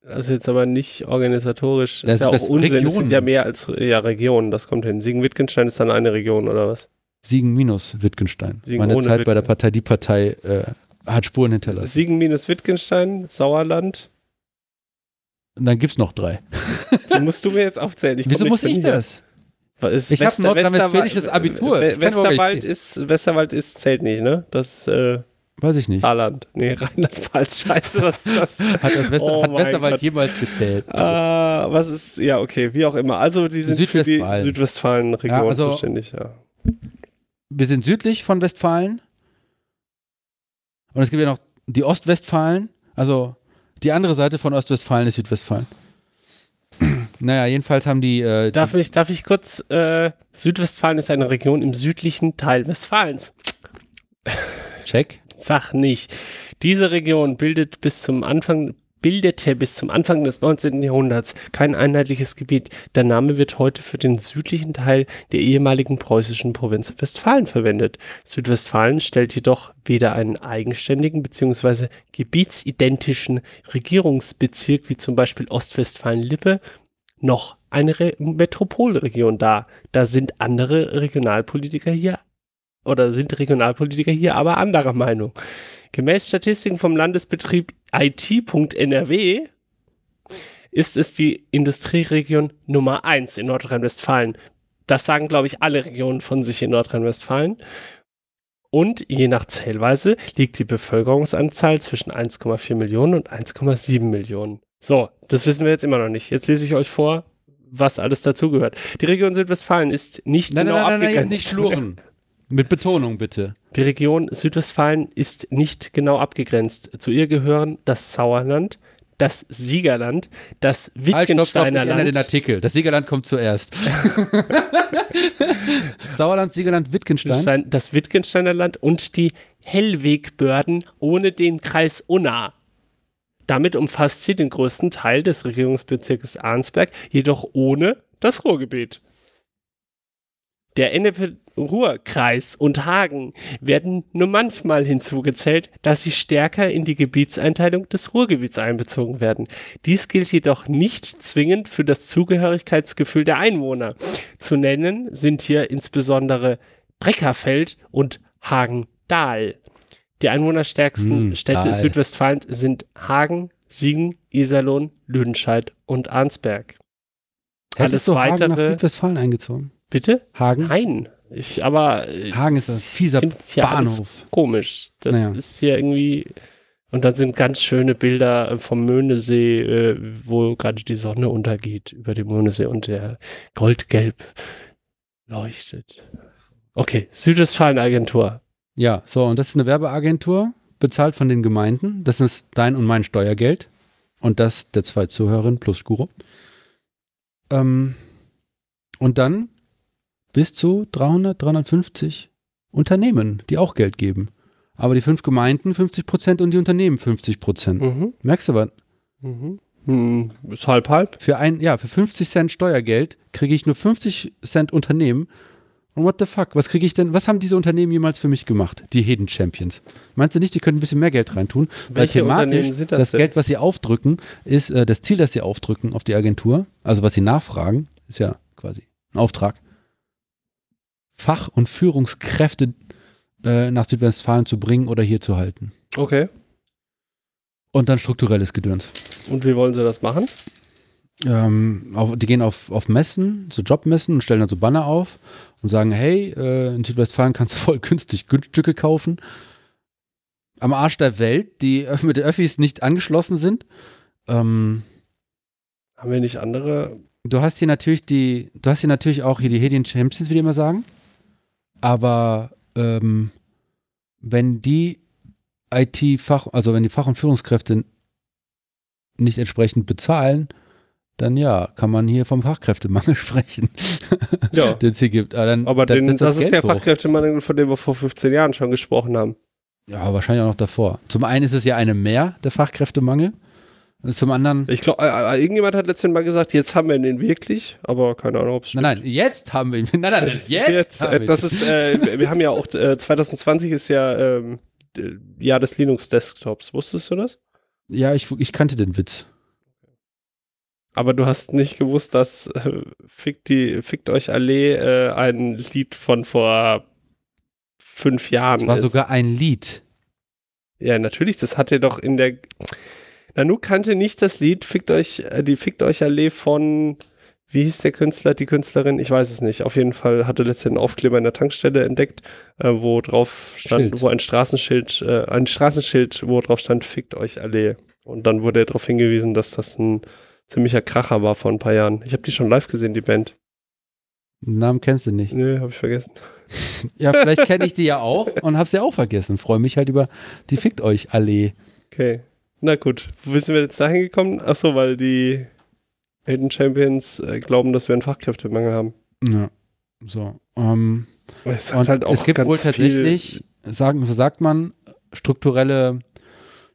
Also jetzt aber nicht organisatorisch. Das Das ist ja auch Unsinn. Regionen. sind ja mehr als ja, Regionen. Das kommt hin. Siegen-Wittgenstein ist dann eine Region oder was? Siegen minus Wittgenstein. Siegen Meine Zeit bei der Wittgen- Partei, die Partei äh, hat Spuren hinterlassen. Siegen minus Wittgenstein, Sauerland. Und dann gibt es noch drei. Die musst du mir jetzt aufzählen. Ich Wieso muss ich das? Ich hab ein nordrhein-westfälisches Abitur. Westerwald ist, Westerwald ist, zählt nicht, ne? Das, äh, Weiß ich nicht. Saarland. Nee, Rheinland-Pfalz. Scheiße, was ist das? Hat, das Wester, Oh hat Westerwald Gott. jemals gezählt? Ah, was ist, ja, okay, wie auch immer. Also, die sind für die Südwestfalen. Südwestfalen-Region Ja, also- zuständig, ja. Wir sind südlich von Westfalen. Und es gibt ja noch die Ostwestfalen. Also die andere Seite von Ostwestfalen ist Südwestfalen. naja, jedenfalls haben die. Äh, Darf ich, darf ich kurz, äh, Südwestfalen ist eine Region im südlichen Teil Westfalens. die, check. Sag nicht. Diese Region bildet bis zum Anfang, bildete bis zum Anfang des 19. Jahrhunderts kein einheitliches Gebiet. Der Name wird heute für den südlichen Teil der ehemaligen preußischen Provinz Westfalen verwendet. Südwestfalen stellt jedoch weder einen eigenständigen bzw. gebietsidentischen Regierungsbezirk wie zum Beispiel Ostwestfalen-Lippe noch eine Re Metropolregion dar. Da sind andere Regionalpolitiker hier oder sind Regionalpolitiker hier aber anderer Meinung. Gemäß Statistiken vom Landesbetrieb IT.NRW ist es die Industrieregion Nummer 1 in Nordrhein-Westfalen. Das sagen, glaube ich, alle Regionen von sich in Nordrhein-Westfalen. Und je nach Zählweise liegt die Bevölkerungsanzahl zwischen 1,4 Millionen und 1,7 Millionen. So, das wissen wir jetzt immer noch nicht. Jetzt lese ich euch vor, was alles dazugehört. Die Region Südwestfalen ist nicht Nein, genau nein, nein, nein, abgegrenzt. nicht schlurren. Mit Betonung bitte. Die Region Südwestfalen ist nicht genau abgegrenzt. Zu ihr gehören das Sauerland, das Siegerland, das Halt, stopp, stopp, Wittgensteiner den. Artikel. Das Siegerland kommt zuerst. Sauerland, Siegerland, Wittgenstein. Das Wittgensteiner Land und die Hellwegbörden ohne den Kreis Unna. Damit umfasst sie den größten Teil des Regierungsbezirkes Arnsberg, jedoch ohne das Ruhrgebiet. Der Ennepe-Ruhr-Kreis und Hagen werden nur manchmal hinzugezählt, da sie stärker in die Gebietseinteilung des Ruhrgebiets einbezogen werden. Dies gilt jedoch nicht zwingend für das Zugehörigkeitsgefühl der Einwohner. Zu nennen sind hier insbesondere Breckerfeld und Hagen-Dahl. Die einwohnerstärksten Hm, Städte Dahl. Südwestfalens sind Hagen, Siegen, Iserlohn, Lüdenscheid und Arnsberg. Hättest du Hagen nach weitere- Südwestfalen eingezogen? Bitte? Hagen? Nein. Ich, aber. äh, Hagen ist ein fieser Bahnhof. Komisch. Das Naja. ist hier irgendwie. Und dann sind ganz schöne Bilder äh, vom Möhnesee, äh, wo gerade die Sonne untergeht über dem Möhnesee und der goldgelb leuchtet. Okay, Südwestfalen-Agentur. Ja, so, und das ist eine Werbeagentur, bezahlt von den Gemeinden. Das ist dein und mein Steuergeld. Und das der zwei Zuhörerinnen plus Guru. Ähm, und dann bis zu 300, 350 Unternehmen, die auch Geld geben. Aber die fünf Gemeinden 50 Prozent und die Unternehmen 50 Prozent. Mhm. Merkst du was? Mhm. Hm, ist halb halb. Für ein, ja, für 50 Cent Steuergeld kriege ich nur 50 Cent Unternehmen. Und what the fuck? Was kriege ich denn? Was haben diese Unternehmen jemals für mich gemacht? Die Hidden Champions. Meinst du nicht, die können ein bisschen mehr Geld reintun? Weil Welche thematisch Unternehmen sind das das? Geld, was sie aufdrücken, ist äh, das Ziel, das sie aufdrücken auf die Agentur. Also was sie nachfragen, ist ja quasi ein Auftrag. Fach- und Führungskräfte äh, nach Südwestfalen zu bringen oder hier zu halten. Okay. Und dann strukturelles Gedöns. Und wie wollen sie das machen? ähm, auf, die gehen auf, auf Messen, so Jobmessen und stellen dann so Banner auf und sagen, hey, äh, in Südwestfalen kannst du voll günstig Grundstücke kaufen. Am Arsch der Welt, die mit den Öffis nicht angeschlossen sind. Ähm, Haben wir nicht andere? du hast hier natürlich die, du hast hier natürlich auch hier die Hidden Champions, wie die immer sagen. Aber ähm, wenn die IT-Fach, also wenn die Fach- und Führungskräfte nicht entsprechend bezahlen, dann ja, kann man hier vom Fachkräftemangel sprechen, Ja. den es hier gibt. Aber, dann, Aber den, setzt das, ist Geld der hoch. Fachkräftemangel, von dem wir vor 15 Jahren schon gesprochen haben. Ja, wahrscheinlich auch noch davor. Zum einen ist es ja eine mehr, der Fachkräftemangel. Zum anderen, Ich glaube, äh, äh, irgendjemand hat letztens mal gesagt, jetzt haben wir den wirklich, aber keine Ahnung, ob es nein, nein, jetzt haben wir ihn. Nein, nein, nein, jetzt, haben äh, wir das ihn. ist, äh, wir haben ja auch, äh, 2020 ist ja ähm, Jahr des Linux-Desktops. Wusstest du das? Ja, ich, ich kannte den Witz. Aber du hast nicht gewusst, dass äh, Fickt, die, Fickt euch alle äh, ein Lied von vor fünf Jahren Es war ist. sogar ein Lied. Ja, natürlich, das hat er doch in der. Nanu kannte nicht das Lied Fickt euch, äh, die Fickt euch Allee von wie hieß der Künstler, die Künstlerin? Ich weiß es nicht. Auf jeden Fall hatte letztens einen Aufkleber in der Tankstelle entdeckt, äh, wo drauf stand, Schild. wo ein Straßenschild, äh, ein Straßenschild, wo drauf stand, fickt euch alle. Und dann wurde darauf hingewiesen, dass das ein ziemlicher Kracher war vor ein paar Jahren. Ich habe die schon live gesehen, die Band. Den Namen kennst du nicht. Nö, habe ich vergessen. Ja, vielleicht kenne ich die ja auch und habe sie auch vergessen. Freue mich halt über die Fickt euch Allee. Okay. Na gut. Wo sind wir jetzt dahin gekommen? Achso, weil die Hidden Champions äh, glauben, dass wir einen Fachkräftemangel haben. Ja. So. Ähm, Es, hat halt auch es gibt ganz wohl tatsächlich, sagen, so sagt man, strukturelle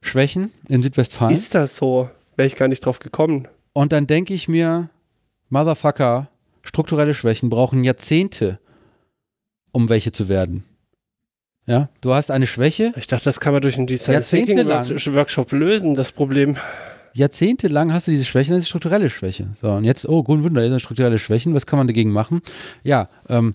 Schwächen in. Südwestfalen. Ist das so? Wäre ich gar nicht drauf gekommen. Und dann denke ich mir, Motherfucker, strukturelle Schwächen brauchen Jahrzehnte, um welche zu werden. Ja, du hast eine Schwäche, Ich dachte, das kann man durch einen Design Thinking. Workshop lösen, das Problem. jahrzehntelang hast du diese Schwäche, das ist strukturelle Schwäche. So, und jetzt, oh, gut Wunder, jetzt sind strukturelle Schwächen, was kann man dagegen machen? Ja, ähm,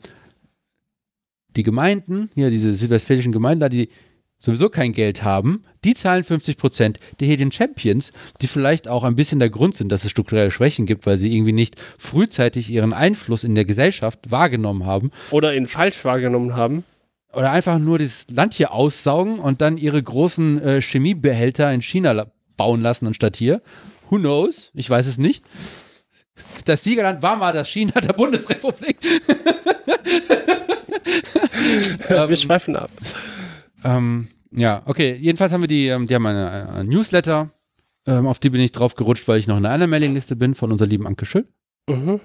die Gemeinden, hier diese südwestfälischen Gemeinden, da die sowieso kein Geld haben, die zahlen 50 Prozent. Die Hidden Champions, die vielleicht auch ein bisschen der Grund sind, dass es strukturelle Schwächen gibt, weil sie irgendwie nicht frühzeitig ihren Einfluss in der Gesellschaft wahrgenommen haben Oder ihn falsch wahrgenommen haben. Oder einfach nur das Land hier aussaugen und dann ihre großen äh, Chemiebehälter in China bauen lassen anstatt hier. Who knows? Ich weiß es nicht. Das Siegerland war mal das China der Bundesrepublik. wir schweifen ab. Ähm, ja, okay. Jedenfalls haben wir die, ähm, die haben eine, eine Newsletter. Ähm, auf die bin ich drauf gerutscht, weil ich noch in einer Mailingliste bin von unserer lieben Anke Schüll, Mhm.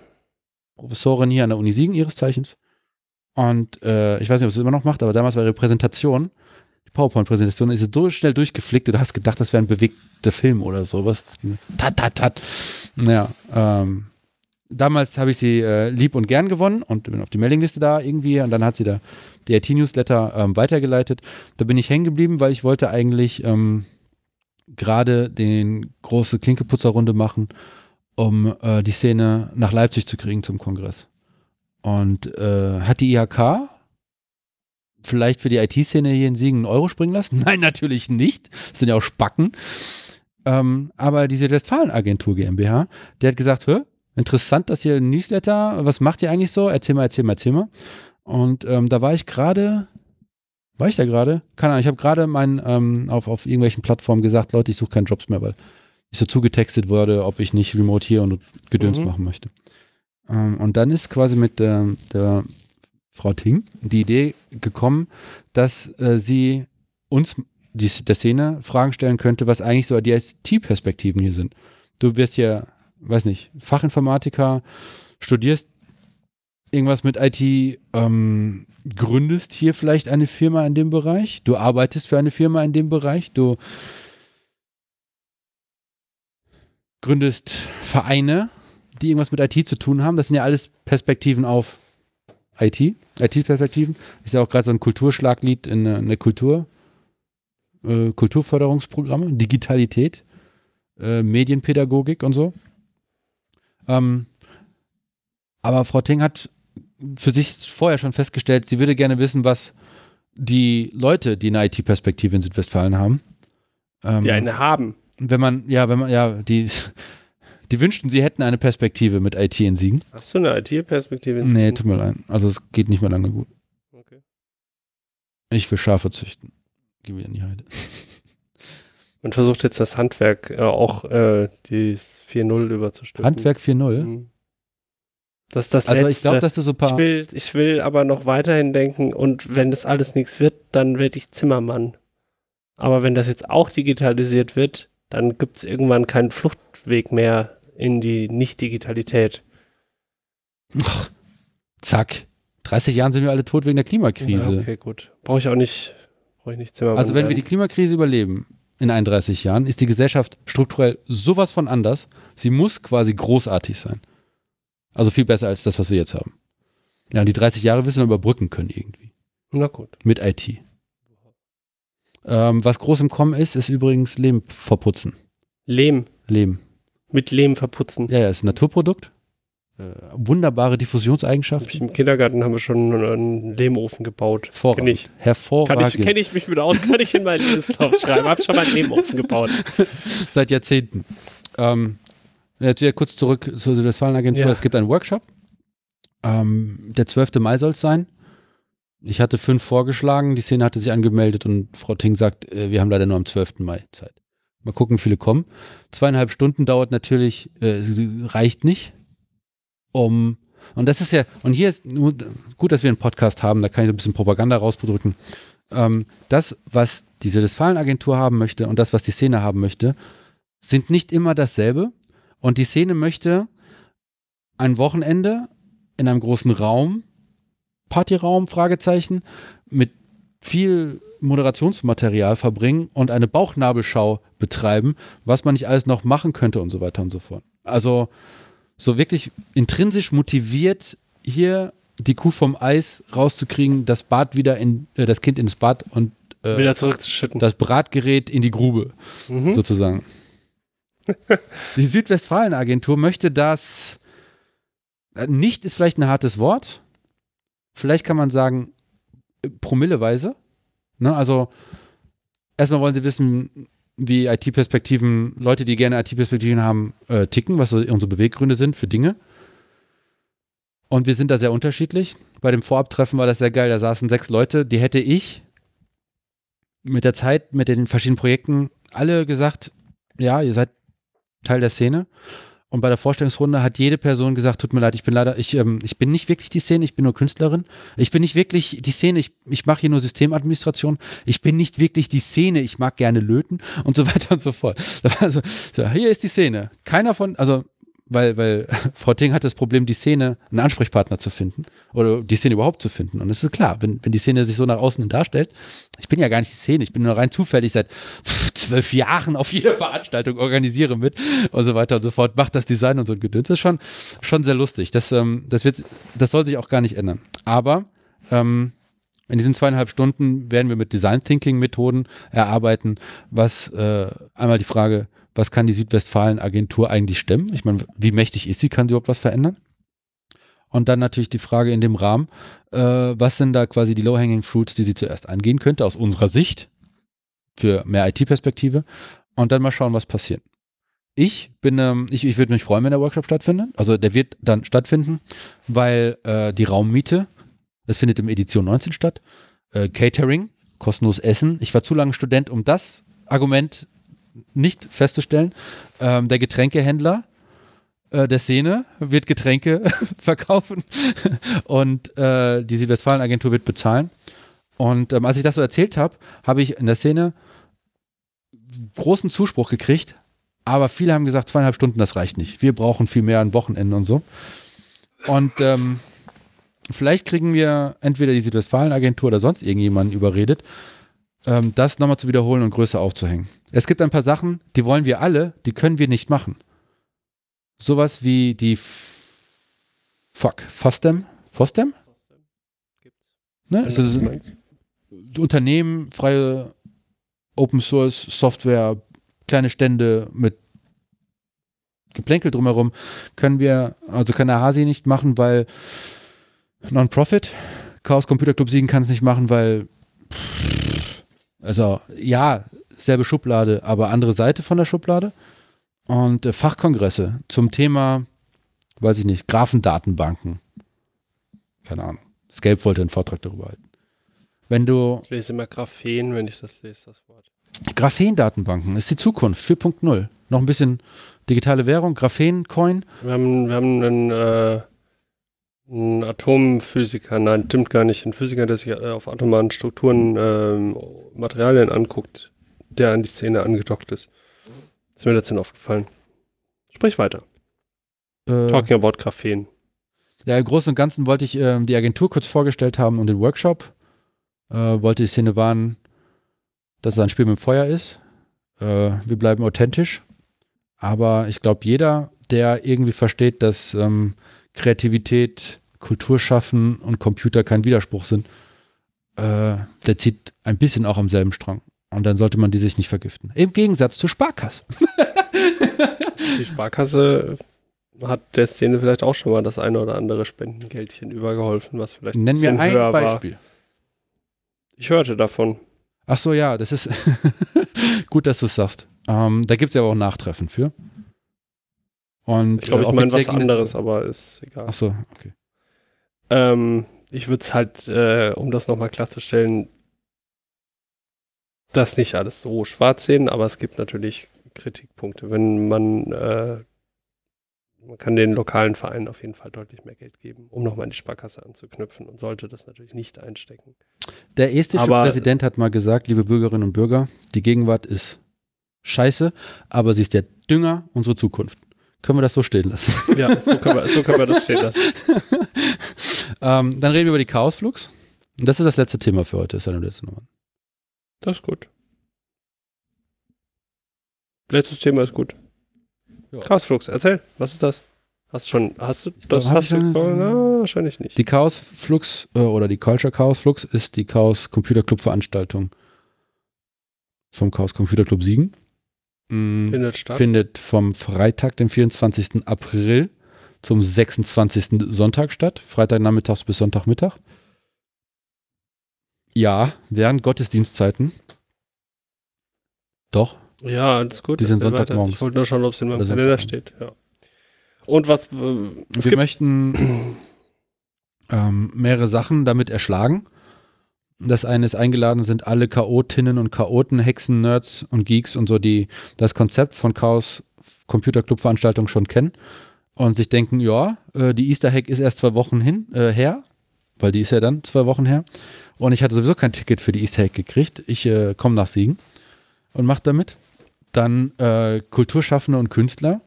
Professorin hier an der Uni Siegen ihres Zeichens. Und äh, ich weiß nicht, ob sie es immer noch macht, aber damals war ihre Präsentation, die PowerPoint-Präsentation, ist so schnell durchgeflickt, du hast gedacht, das wäre ein bewegter Film oder sowas. Tat, tat, tat. Naja, ähm, damals habe ich sie äh, lieb und gern gewonnen und bin auf die Mailingliste da irgendwie und dann hat sie da die IT-Newsletter ähm, weitergeleitet. Da bin ich hängen geblieben, weil ich wollte eigentlich ähm, gerade den große Klinkeputzerrunde machen, um äh, die Szene nach Leipzig zu kriegen zum Kongress. Und äh, hat die IHK vielleicht für die IT-Szene hier in Siegen einen Euro springen lassen? Nein, natürlich nicht. Das sind ja auch Spacken. Ähm, aber diese Westfalen-Agentur GmbH, der hat gesagt, Hö, interessant, dass ihr ein Newsletter, was macht ihr eigentlich so? Erzähl mal, erzähl mal, erzähl mal. Und ähm, da war ich gerade, war ich da gerade? Keine Ahnung, ich habe gerade mein, ähm, auf, auf irgendwelchen Plattformen gesagt, Leute, ich suche keine Jobs mehr, weil ich so zugetextet wurde, ob ich nicht remote hier und Gedöns Mhm. machen möchte. Ähm, und dann ist quasi mit der, der Frau Ting die Idee gekommen, dass äh, sie uns, die, der Szene, Fragen stellen könnte, was eigentlich so die IT-Perspektiven hier sind. Du wirst ja, weiß nicht, Fachinformatiker, studierst irgendwas mit IT, ähm, gründest hier vielleicht eine Firma in dem Bereich, du arbeitest für eine Firma in dem Bereich, du gründest Vereine, die irgendwas mit IT zu tun haben. Das sind ja alles Perspektiven auf IT, IT-Perspektiven. Ist ja auch gerade so ein Kulturschlaglied in der, in der Kultur, äh, Kulturförderungsprogramme, Digitalität, äh, Medienpädagogik und so. Ähm, aber Frau Ting hat für sich vorher schon festgestellt, sie würde gerne wissen, was die Leute, die eine IT-Perspektive in Südwestfalen haben. Ähm, Die eine haben. wenn man, ja, wenn man, ja, die, die wünschten, sie hätten eine Perspektive mit IT in Siegen. Hast du eine IT-Perspektive? Nee, tut mir leid. Also es geht nicht mehr lange gut. Okay. Ich will Schafe züchten. Geh wieder in die Heide. Man versucht jetzt das Handwerk äh, auch äh, die 4.0 überzustülpen. Handwerk 4.0. Mhm. Das ist das Also ich Letzte. glaube, dass du so ein ich, paar. will, ich will aber noch weiterhin denken und wenn das alles nichts wird, dann werde ich Zimmermann. Aber wenn das jetzt auch digitalisiert wird, dann gibt es irgendwann keinen Fluchtweg mehr in die Nicht-Digitalität. Zack. 30 Jahren sind wir alle tot wegen der Klimakrise. Ja, okay, gut. Brauche ich auch nicht, brauche ich nicht Zimmermann. Also wenn wir die. Klimakrise überleben in 31 Jahren, ist die Gesellschaft strukturell sowas von anders. Sie muss quasi großartig sein. Also viel besser als das, was wir jetzt haben. Ja, die 30 Jahre du dann überbrücken können irgendwie. Na gut. Mit IT. Ähm, was groß im Kommen ist, ist übrigens Lehm verputzen. Lehm. Lehm. Mit Lehm verputzen. Ja, ja, ist ein Naturprodukt. Äh, wunderbare Diffusionseigenschaften. ich Im Kindergarten haben wir schon einen Lehmofen gebaut. Kenn Hervorragend. ich. Kann Hervorragend. ich, kenn ich mich mit aus, kann ich in meinen Lebenslauf schreiben. Hab schon mal einen Lehmofen gebaut. Seit Jahrzehnten. Ähm, Jetzt wieder kurz zurück zur Südwestfalen-Agentur. Ja. Es gibt einen Workshop. Ähm, der 12. Mai soll es sein. Ich hatte fünf vorgeschlagen, die Szene hatte sich angemeldet und Frau Ting sagt, äh, wir haben leider nur am 12. Mai Zeit. Mal gucken, wie viele kommen. Zweieinhalb Stunden dauert natürlich, äh, reicht nicht, um, und das ist ja, und hier ist gut, dass wir einen Podcast haben, da kann ich ein bisschen Propaganda rausdrücken. Ähm, das, was die Südwestfalen-Agentur haben möchte und das, was die Szene haben möchte, sind nicht immer dasselbe. Und die Szene möchte ein Wochenende in einem großen Raum, Partyraum, Fragezeichen, mit viel Moderationsmaterial verbringen und eine Bauchnabelschau betreiben, was man nicht alles noch machen könnte und so weiter und so fort. Also so wirklich intrinsisch motiviert, hier die Kuh vom Eis rauszukriegen, das Bad wieder in, äh, das Kind ins Bad und äh, Wieder zurückzuschütten. das Bratgerät in die Grube, Mhm. sozusagen. die Südwestfalen-Agentur möchte das, äh, nicht ist vielleicht ein hartes Wort, vielleicht kann man sagen, promilleweise. Ne? Also, erstmal wollen sie wissen, wie IT-Perspektiven, Leute, die gerne IT-Perspektiven haben, äh, ticken, was so unsere Beweggründe sind für Dinge. Und wir sind da sehr unterschiedlich. Bei dem Vorabtreffen war das sehr geil. Da saßen sechs Leute, die hätte ich mit der Zeit, mit den verschiedenen Projekten alle gesagt, ja, ihr seid Teil der Szene. Und bei der Vorstellungsrunde hat jede Person gesagt, tut mir leid, ich bin leider, ich, ähm, ich bin nicht wirklich die Szene, ich bin nur Künstlerin. Ich bin nicht wirklich die Szene, ich, ich mache hier nur Systemadministration. Ich bin nicht wirklich die Szene, ich mag gerne löten und so weiter und so fort. Da war so, so, hier ist die Szene. Keiner von, also weil, weil Frau Ting hat das Problem, die Szene, einen Ansprechpartner zu finden oder die Szene überhaupt zu finden. Und es ist klar, wenn, wenn die Szene sich so nach außen hin darstellt, ich bin ja gar nicht die Szene, ich bin nur rein zufällig seit zwölf Jahren auf jeder Veranstaltung, organisiere mit und so weiter und so fort, macht das Design und so ein Gedöns. Das ist schon, schon sehr lustig. Das, ähm, das, wird, das soll sich auch gar nicht ändern. Aber ähm, in diesen zweieinhalb Stunden werden wir mit Design Thinking Methoden erarbeiten, was äh, einmal die Frage, was kann die Südwestfalen-Agentur eigentlich stemmen? Ich meine, wie mächtig ist sie? Kann sie überhaupt was verändern? Und dann natürlich die Frage in dem Rahmen, äh, was sind da quasi die Low-Hanging Fruits, die sie zuerst angehen könnte, aus unserer Sicht, für mehr IT-Perspektive. Und dann mal schauen, was passiert. Ich bin, ähm, ich, ich würde mich freuen, wenn der Workshop stattfindet. Also der wird dann stattfinden, weil äh, die Raummiete, es findet im Edition 19 statt, äh, Catering, kostenlos Essen. Ich war zu lange Student, um das Argument nicht festzustellen. Ähm, der Getränkehändler äh, der Szene wird Getränke verkaufen und äh, die Südwestfalen-Agentur wird bezahlen. Und ähm, als ich das so erzählt habe, habe ich in der Szene großen Zuspruch gekriegt, aber viele haben gesagt, zweieinhalb Stunden, das reicht nicht. Wir brauchen viel mehr an Wochenenden und so. Und ähm, vielleicht kriegen wir entweder die Südwestfalen-Agentur oder sonst irgendjemanden überredet, ähm, das nochmal zu wiederholen und größer aufzuhängen. Es gibt ein paar Sachen, die wollen wir alle, die können wir nicht machen. Sowas wie die F Fuck, FOSDEM? FOSDEM? Ne? Meinst. Unternehmen, freie Open Source Software, kleine Stände mit Geplänkel drumherum, können wir, also kann der Hasi nicht machen, weil Non-Profit, Chaos Computer Club Siegen kann es nicht machen, weil also ja, selbe Schublade, aber andere Seite von der Schublade. Und äh, Fachkongresse zum Thema, weiß ich nicht, Graphendatenbanken. Keine Ahnung. Scape wollte einen Vortrag darüber halten. Wenn du Ich lese immer Graphen, wenn ich das lese, das Wort. Graphendatenbanken ist die Zukunft 4.0. Noch ein bisschen digitale Währung, Graphen-Coin. Wir haben, wir haben einen, äh, einen Atomphysiker, nein, stimmt gar nicht, einen Physiker, der sich äh, auf atomaren Strukturen ähm, Materialien anguckt, der an die Szene angedockt ist. Ist mir letztens aufgefallen. Sprich weiter. Äh, Talking about Graphen. Ja, im Großen und Ganzen wollte ich ähm, die Agentur kurz vorgestellt haben und den Workshop. Äh, wollte die Szene warnen, dass es ein Spiel mit dem Feuer ist. Äh, wir bleiben authentisch. Aber ich glaube, jeder, der irgendwie versteht, dass ähm, Kreativität, Kulturschaffen und Computer kein Widerspruch sind, äh, der zieht ein bisschen auch am selben Strang. Und dann sollte man die sich nicht vergiften. Im Gegensatz zur Sparkasse. Die Sparkasse hat der Szene vielleicht auch schon mal das eine oder andere Spendengeldchen übergeholfen, was vielleicht Nenn mir ein höher war. Beispiel. Ich hörte davon. Ach so, ja, das ist gut, dass du es sagst. Ähm, da gibt es ja aber auch Nachtreffen für. Und, Ich glaube, äh, ich meine was anderes, aber ist egal. Ach so, okay. Ähm, ich würde es halt, äh, um das nochmal klarzustellen, das nicht alles so schwarz sehen, aber es gibt natürlich Kritikpunkte. Wenn man, äh, man kann den lokalen Vereinen auf jeden Fall deutlich mehr Geld geben, um nochmal in die Sparkasse anzuknüpfen und sollte das natürlich nicht einstecken. Der estische Aber- Präsident hat mal gesagt, liebe Bürgerinnen und Bürger, die Gegenwart ist scheiße, aber sie ist der Dünger unserer Zukunft. Können wir das so stehen lassen? Ja, so können wir, so können wir das stehen lassen. ähm, dann reden wir über die Chaosflux. Und das ist das letzte Thema für heute. Ist ja letzte Nummer. Das ist gut. Letztes Thema ist gut. Ja. Chaosflux, erzähl, was ist das? Hast du schon, hast du, das hab hast du, na, wahrscheinlich nicht. Die Chaosflux äh, oder die Culture Chaosflux ist die Chaos Computer Club Veranstaltung vom Chaos Computer Club Siegen. Mm, Findet statt. findet vom Freitag, dem 24. April zum 26. Sonntag statt. Freitagnachmittags bis Sonntagmittag. Ja, während Gottesdienstzeiten. Doch. Ja, alles gut. Die sind. Sonntagmorgens. Ich wollte nur schauen, ob es in meinem Kalender steht. Ja. Und was, äh, wir möchten ähm, mehrere Sachen damit erschlagen. Das eine ist eingeladen sind alle Chaotinnen und Chaoten, Hexen, Nerds und Geeks und so, die das Konzept von Chaos Computer Club Veranstaltung schon kennen und sich denken, ja, äh, die Easter Hack ist erst zwei Wochen hin, äh, her, weil die ist ja dann zwei Wochen her. Und ich hatte sowieso kein Ticket für die Easter Hack gekriegt. Ich äh, komme nach Siegen und mache damit. Dann äh, Kulturschaffende und Künstler,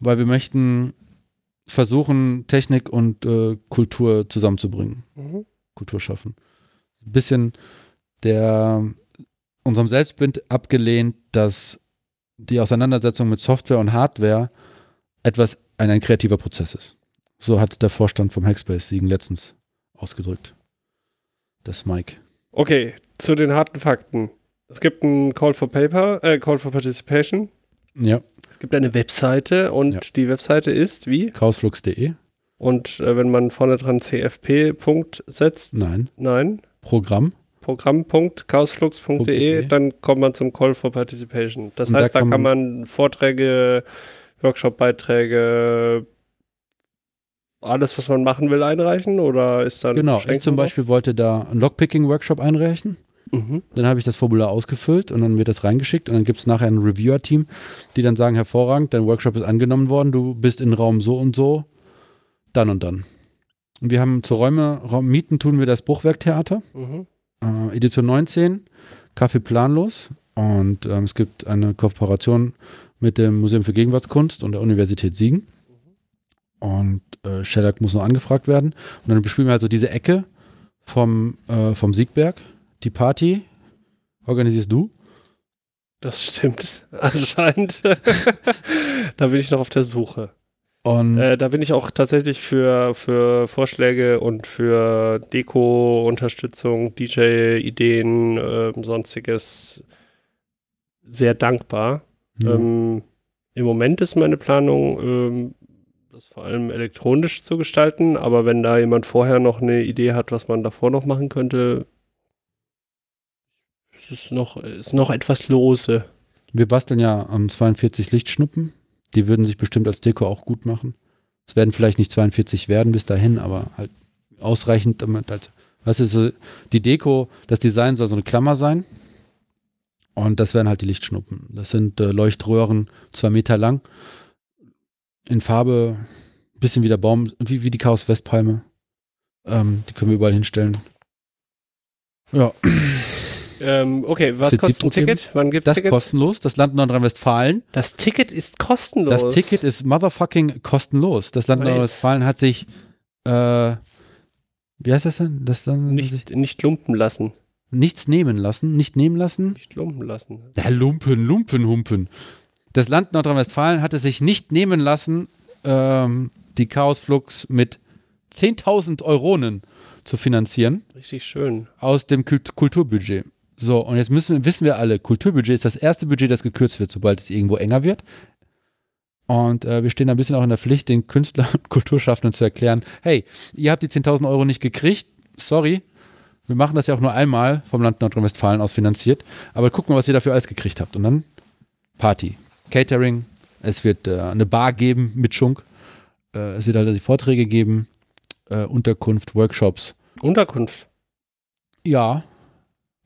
weil wir möchten versuchen, Technik und äh, Kultur zusammenzubringen. Mhm. Kultur schaffen. Ein bisschen der unserem Selbstbild abgelehnt, dass die Auseinandersetzung mit Software und Hardware etwas ein, ein kreativer Prozess ist. So hat der Vorstand vom Hackspace Siegen letztens ausgedrückt. Das Mike. Okay, zu den harten Fakten. Es gibt einen Call for Paper, äh, Call for Participation. Ja, Es gibt eine Webseite und Ja. die Webseite ist wie? chaosflux.de. Und äh, wenn man vorne dran CFP Punkt setzt, Nein. nein, Programm. Programm.chaosflux.de, .de. dann kommt man zum Call for Participation. Das Und heißt, da kann kann man Vorträge, Workshop-Beiträge, alles, was man machen will, einreichen oder ist dann Genau. Ich zum Beispiel wollte da einen Lockpicking-Workshop einreichen. Mhm. Dann habe ich das Formular ausgefüllt und dann wird das reingeschickt und dann gibt es nachher ein Reviewer-Team, die dann sagen, hervorragend, dein Workshop ist angenommen worden, du bist in Raum so und so, dann und dann. Und wir haben zur Räume, Raum mieten tun wir das Bruchwerktheater, Mhm. äh, Edition 19, Kaffee planlos und ähm, es gibt eine Kooperation mit dem Museum für Gegenwartskunst und der Universität Siegen. Und äh, Shellac muss noch angefragt werden. Und dann bespielen wir also diese Ecke vom, äh, vom Siegberg. Die Party organisierst du. Das stimmt anscheinend. da bin ich noch auf der Suche. Äh, da bin ich auch tatsächlich für, für Vorschläge und für Deko-Unterstützung, DJ-Ideen, ähm, sonstiges sehr dankbar. ja. Ähm, Im Moment ist meine Planung, ähm, das vor allem elektronisch zu gestalten, aber wenn da jemand vorher noch eine Idee hat, was man davor noch machen könnte, ist es noch, ist noch etwas lose. wir basteln ja am 42 Lichtschnuppen. Die würden sich bestimmt als Deko auch gut machen. Es werden vielleicht nicht 42 werden bis dahin, aber halt ausreichend, damit halt, weißt du, die Deko, das Design soll so eine Klammer sein. Und das wären halt die Lichtschnuppen. Das sind äh, Leuchtröhren, zwei Meter lang, in Farbe, bisschen wie der Baum, wie, wie die Chaos Westpalme. Ähm, die können wir überall hinstellen. Ja, Ähm, okay, was kostet ein? Ticket? Wann gibt es das ist Tickets? kostenlos. Das Land Nordrhein-Westfalen. Das Ticket ist kostenlos. Das Ticket ist motherfucking kostenlos. Das Land. Nordrhein-Westfalen hat sich, äh, wie heißt das denn? Das dann nicht, nicht lumpen lassen. nichts nehmen lassen, nicht nehmen lassen. Nicht lumpen lassen. Ja, Lumpen, Lumpen, Humpen. Das Land Nordrhein-Westfalen hat es sich nicht nehmen lassen, ähm, die Chaosflux mit 10.000 Euronen zu finanzieren Richtig schön. aus dem Kult Kulturbudget. So, und jetzt müssen, wissen wir alle, Kulturbudget ist das erste Budget, das gekürzt wird, sobald es irgendwo enger wird. Und äh, wir stehen ein bisschen auch in der Pflicht, den Künstlern und Kulturschaffenden zu erklären, hey, ihr habt die 10.000 Euro nicht gekriegt, sorry, wir machen das ja auch nur einmal vom Land Nordrhein-Westfalen aus finanziert, aber guck mal, was ihr dafür alles gekriegt habt. Und dann Party, Catering, Es wird äh, eine Bar geben mit Schunk. Äh, es wird halt die Vorträge geben, äh, Unterkunft, Workshops. Unterkunft. Ja.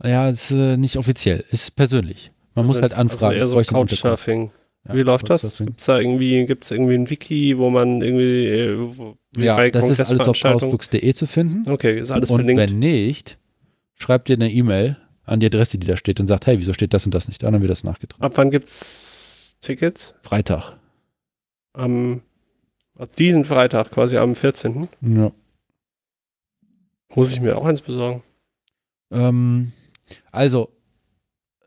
Ja, ist äh, nicht offiziell, ist persönlich. Man muss halt anfragen. Also eher so. Couchsurfing. Ja, Wie läuft das? Couchsurfing. Gibt's da irgendwie, gibt's irgendwie ein Wiki, wo man irgendwie, äh, wo, Ja, bei das ist alles auf chaosflux.de zu finden. Okay, ist alles und verlinkt. wenn nicht, schreibt ihr eine E-Mail an die Adresse, die da steht und sagt, hey, wieso steht das und das nicht da? Und dann wird das nachgetragen. Ab wann gibt's Tickets? Freitag. Am ab diesen Freitag, quasi am 14. Ja. Muss ich mir auch eins besorgen. Ähm, also,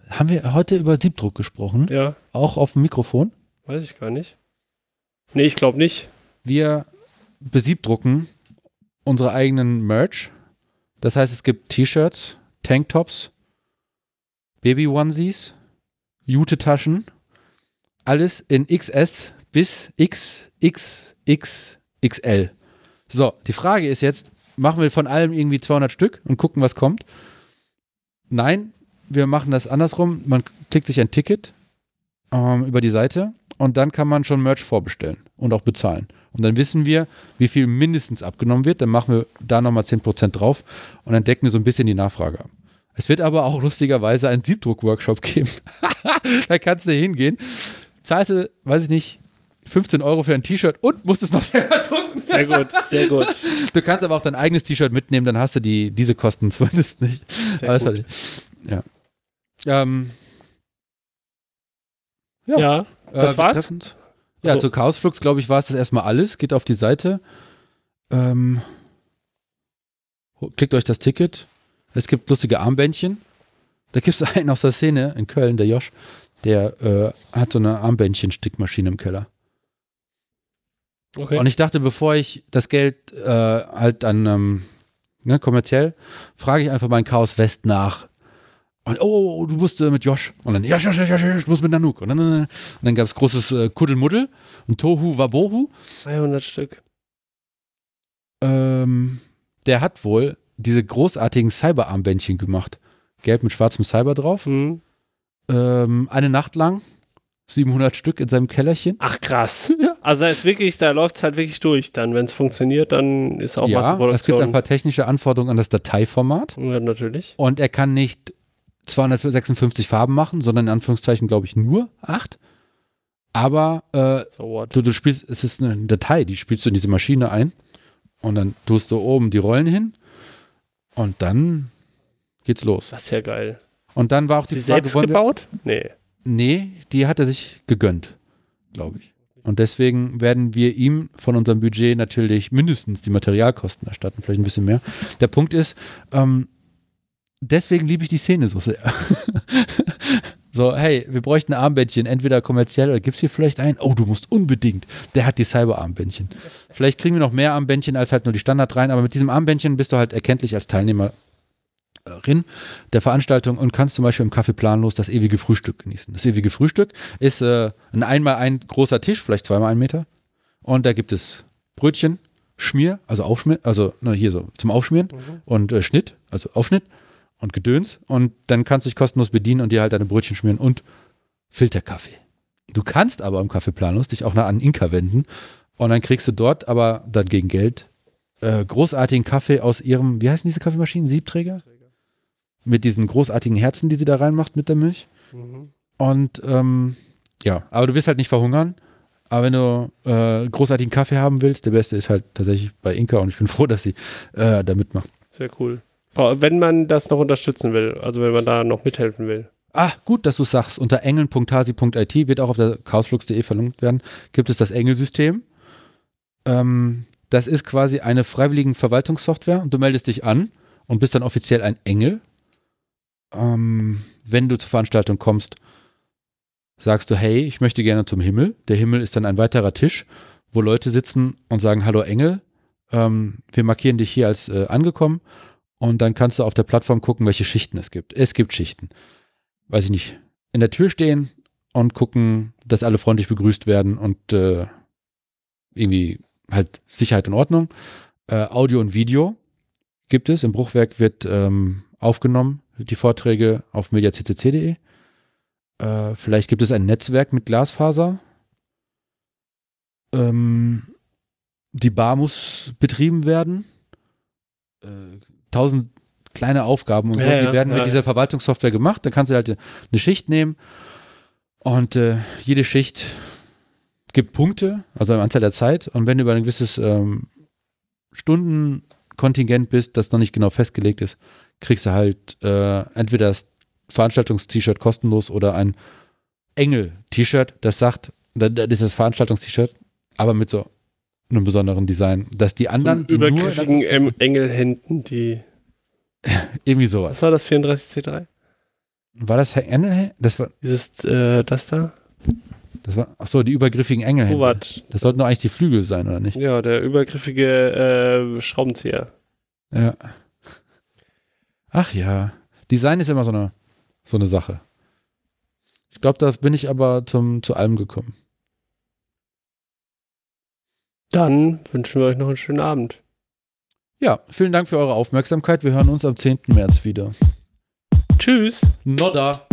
haben wir heute über Siebdruck gesprochen? Ja, Auch auf dem Mikrofon? weiß ich gar nicht. Nee, ich glaube nicht. Wir besiebdrucken unsere eigenen Merch. Das heißt, es gibt T-Shirts, Tanktops, Baby-Onesies, Jute-Taschen. Alles in XS bis XXXXL. So, die Frage ist jetzt, machen wir von allem irgendwie 200 Stück und gucken, was kommt? Nein, wir machen das andersrum. Man klickt sich ein Ticket ähm, über die Seite und dann kann man schon Merch vorbestellen und auch bezahlen. Und dann wissen wir, wie viel mindestens abgenommen wird. Dann machen wir da nochmal 10% drauf und dann decken wir so ein bisschen die Nachfrage ab. Es wird aber auch lustigerweise einen Siebdruck-Workshop geben. da kannst du hingehen, zahlst du, weiß ich nicht, 15 Euro für ein T-Shirt und musst es noch selber drucken. Sehr gut, sehr gut. Du kannst aber auch dein eigenes T-Shirt mitnehmen, dann hast du die, diese Kosten zumindest nicht. Sehr das gut. ja. Ähm, Ja. Ja, das äh, war's? betreffend- Ja, Also- zu Chaosflux, glaube ich, war es das erstmal alles. Geht auf die Seite. Ähm, klickt euch das Ticket. Es gibt lustige Armbändchen. Da gibt es einen aus der Szene in Köln, der Josh, der äh, hat so eine Armbändchen-Stickmaschine im Keller. Okay. Und ich dachte, bevor ich das Geld äh, halt dann ähm, ne, kommerziell, frage ich einfach mal in Chaos West nach. Und, oh, oh, du musst äh, mit Josh. Und dann, ja, ja, ja, ja, ja, ich muss mit Nanook. Und dann, äh, und dann gab es großes äh, Kuddelmuddel und Tohu Wabohu. 300 Stück. Ähm, der hat wohl diese großartigen Cyber-Armbändchen gemacht. Gelb mit schwarzem Cyber drauf. Hm. Ähm, eine Nacht lang. 700 Stück in seinem Kellerchen. Ach krass. Ja. Also da ist wirklich, da läuft es halt wirklich durch. Dann, wenn es funktioniert, dann ist auch ja, es gibt Massenproduktion. ein paar technische Anforderungen an das Dateiformat. ja, natürlich. Und er kann nicht 256 Farben machen, sondern in Anführungszeichen, glaube ich, nur acht. Aber äh, So du, du spielst, es ist eine Datei, die spielst du in diese Maschine ein. Und dann tust du oben die Rollen hin. Und dann geht's los. Das ist ja geil. Und dann war auch die Sie Frage, selbst gebaut? Nee. Nee, die hat er sich gegönnt, glaube ich. Und deswegen werden wir ihm von unserem Budget natürlich mindestens die Materialkosten erstatten, vielleicht ein bisschen mehr. Der Punkt ist, ähm, deswegen liebe ich die Szene so sehr. so, hey, wir bräuchten ein Armbändchen, entweder kommerziell oder gibt es hier vielleicht einen? Oh, du musst unbedingt. Der hat die Cyber-Armbändchen. Vielleicht kriegen wir noch mehr Armbändchen als halt nur die Standard rein, aber mit diesem Armbändchen bist du halt erkenntlich als Teilnehmerin der Veranstaltung und kannst zum Beispiel im Café planlos das ewige Frühstück genießen. Das ewige Frühstück ist äh, ein einmal ein großer Tisch, vielleicht zweimal ein Meter. Und da gibt es Brötchen, Schmier, also Aufschmier, also ne, hier so zum Aufschmieren und äh, Schnitt, also Aufschnitt und Gedöns. Und dann kannst du dich kostenlos bedienen und dir halt deine Brötchen schmieren und Filterkaffee. Du kannst aber im Café planlos dich auch nach an Inka wenden und dann kriegst du dort aber dann gegen Geld äh, großartigen Kaffee aus ihrem, wie heißen diese Kaffeemaschinen? Siebträger? Mit diesen großartigen Herzen, die sie da reinmacht mit der Milch. Mhm. Und ähm, ja, aber du wirst halt nicht verhungern. Aber wenn du äh, großartigen Kaffee haben willst, der beste ist halt tatsächlich bei Inka und ich bin froh, dass sie äh, da mitmacht. Sehr cool. Wenn man das noch unterstützen will, also wenn man da noch mithelfen will. Ah, gut, dass du sagst. Unter engeln.hasi.it wird auch auf der chaosflux.de verlinkt werden, gibt es das Engelsystem. Ähm, das ist quasi eine freiwilligen Verwaltungssoftware und du meldest dich an und bist dann offiziell ein Engel. Ähm, wenn du zur Veranstaltung kommst, sagst du, hey, ich möchte gerne zum Himmel. Der Himmel ist dann ein weiterer Tisch, wo Leute sitzen und sagen, hallo Engel, ähm, wir markieren dich hier als äh, angekommen und dann kannst du auf der Plattform gucken, welche Schichten es gibt. Es gibt Schichten weiß ich nicht, in der Tür stehen und gucken, dass alle freundlich begrüßt werden und äh, irgendwie halt Sicherheit und Ordnung. Äh, Audio und Video gibt es. Im Bruchwerk wird ähm, aufgenommen, die Vorträge auf mediaccc.de. Äh, vielleicht gibt es ein Netzwerk mit Glasfaser. ähm, die Bar muss betrieben werden. Äh, tausend kleine Aufgaben und so, Ja, die ja, werden ja, mit dieser Verwaltungssoftware gemacht. Da kannst du halt eine Schicht nehmen und äh, jede Schicht gibt Punkte, also eine Anzahl der Zeit. Und wenn du über ein gewisses ähm, Stundenkontingent bist, das noch nicht genau festgelegt ist, kriegst du halt äh, entweder das Veranstaltungs-T-Shirt kostenlos oder ein Engel-T-Shirt, das sagt, das ist das Veranstaltungs-T-Shirt, aber mit so einem besonderen Design, dass die So anderen die nur übergriffigen em Engelhänden, die. irgendwie sowas. Was war das 34C3? War das Herr Engel? Das war, Dieses, äh, das da? das war, ach so, die übergriffigen Engelhände. Hubert. Das sollten doch eigentlich die Flügel sein, oder nicht? Ja, der übergriffige äh, Schraubenzieher. Ja. Ach ja. Design ist immer so eine, so eine Sache. Ich glaube, da bin ich aber zum, zu allem gekommen. Dann wünschen wir euch noch einen schönen Abend. Ja, vielen Dank für eure Aufmerksamkeit. Wir hören uns am 10. März wieder. Tschüss. Nodda.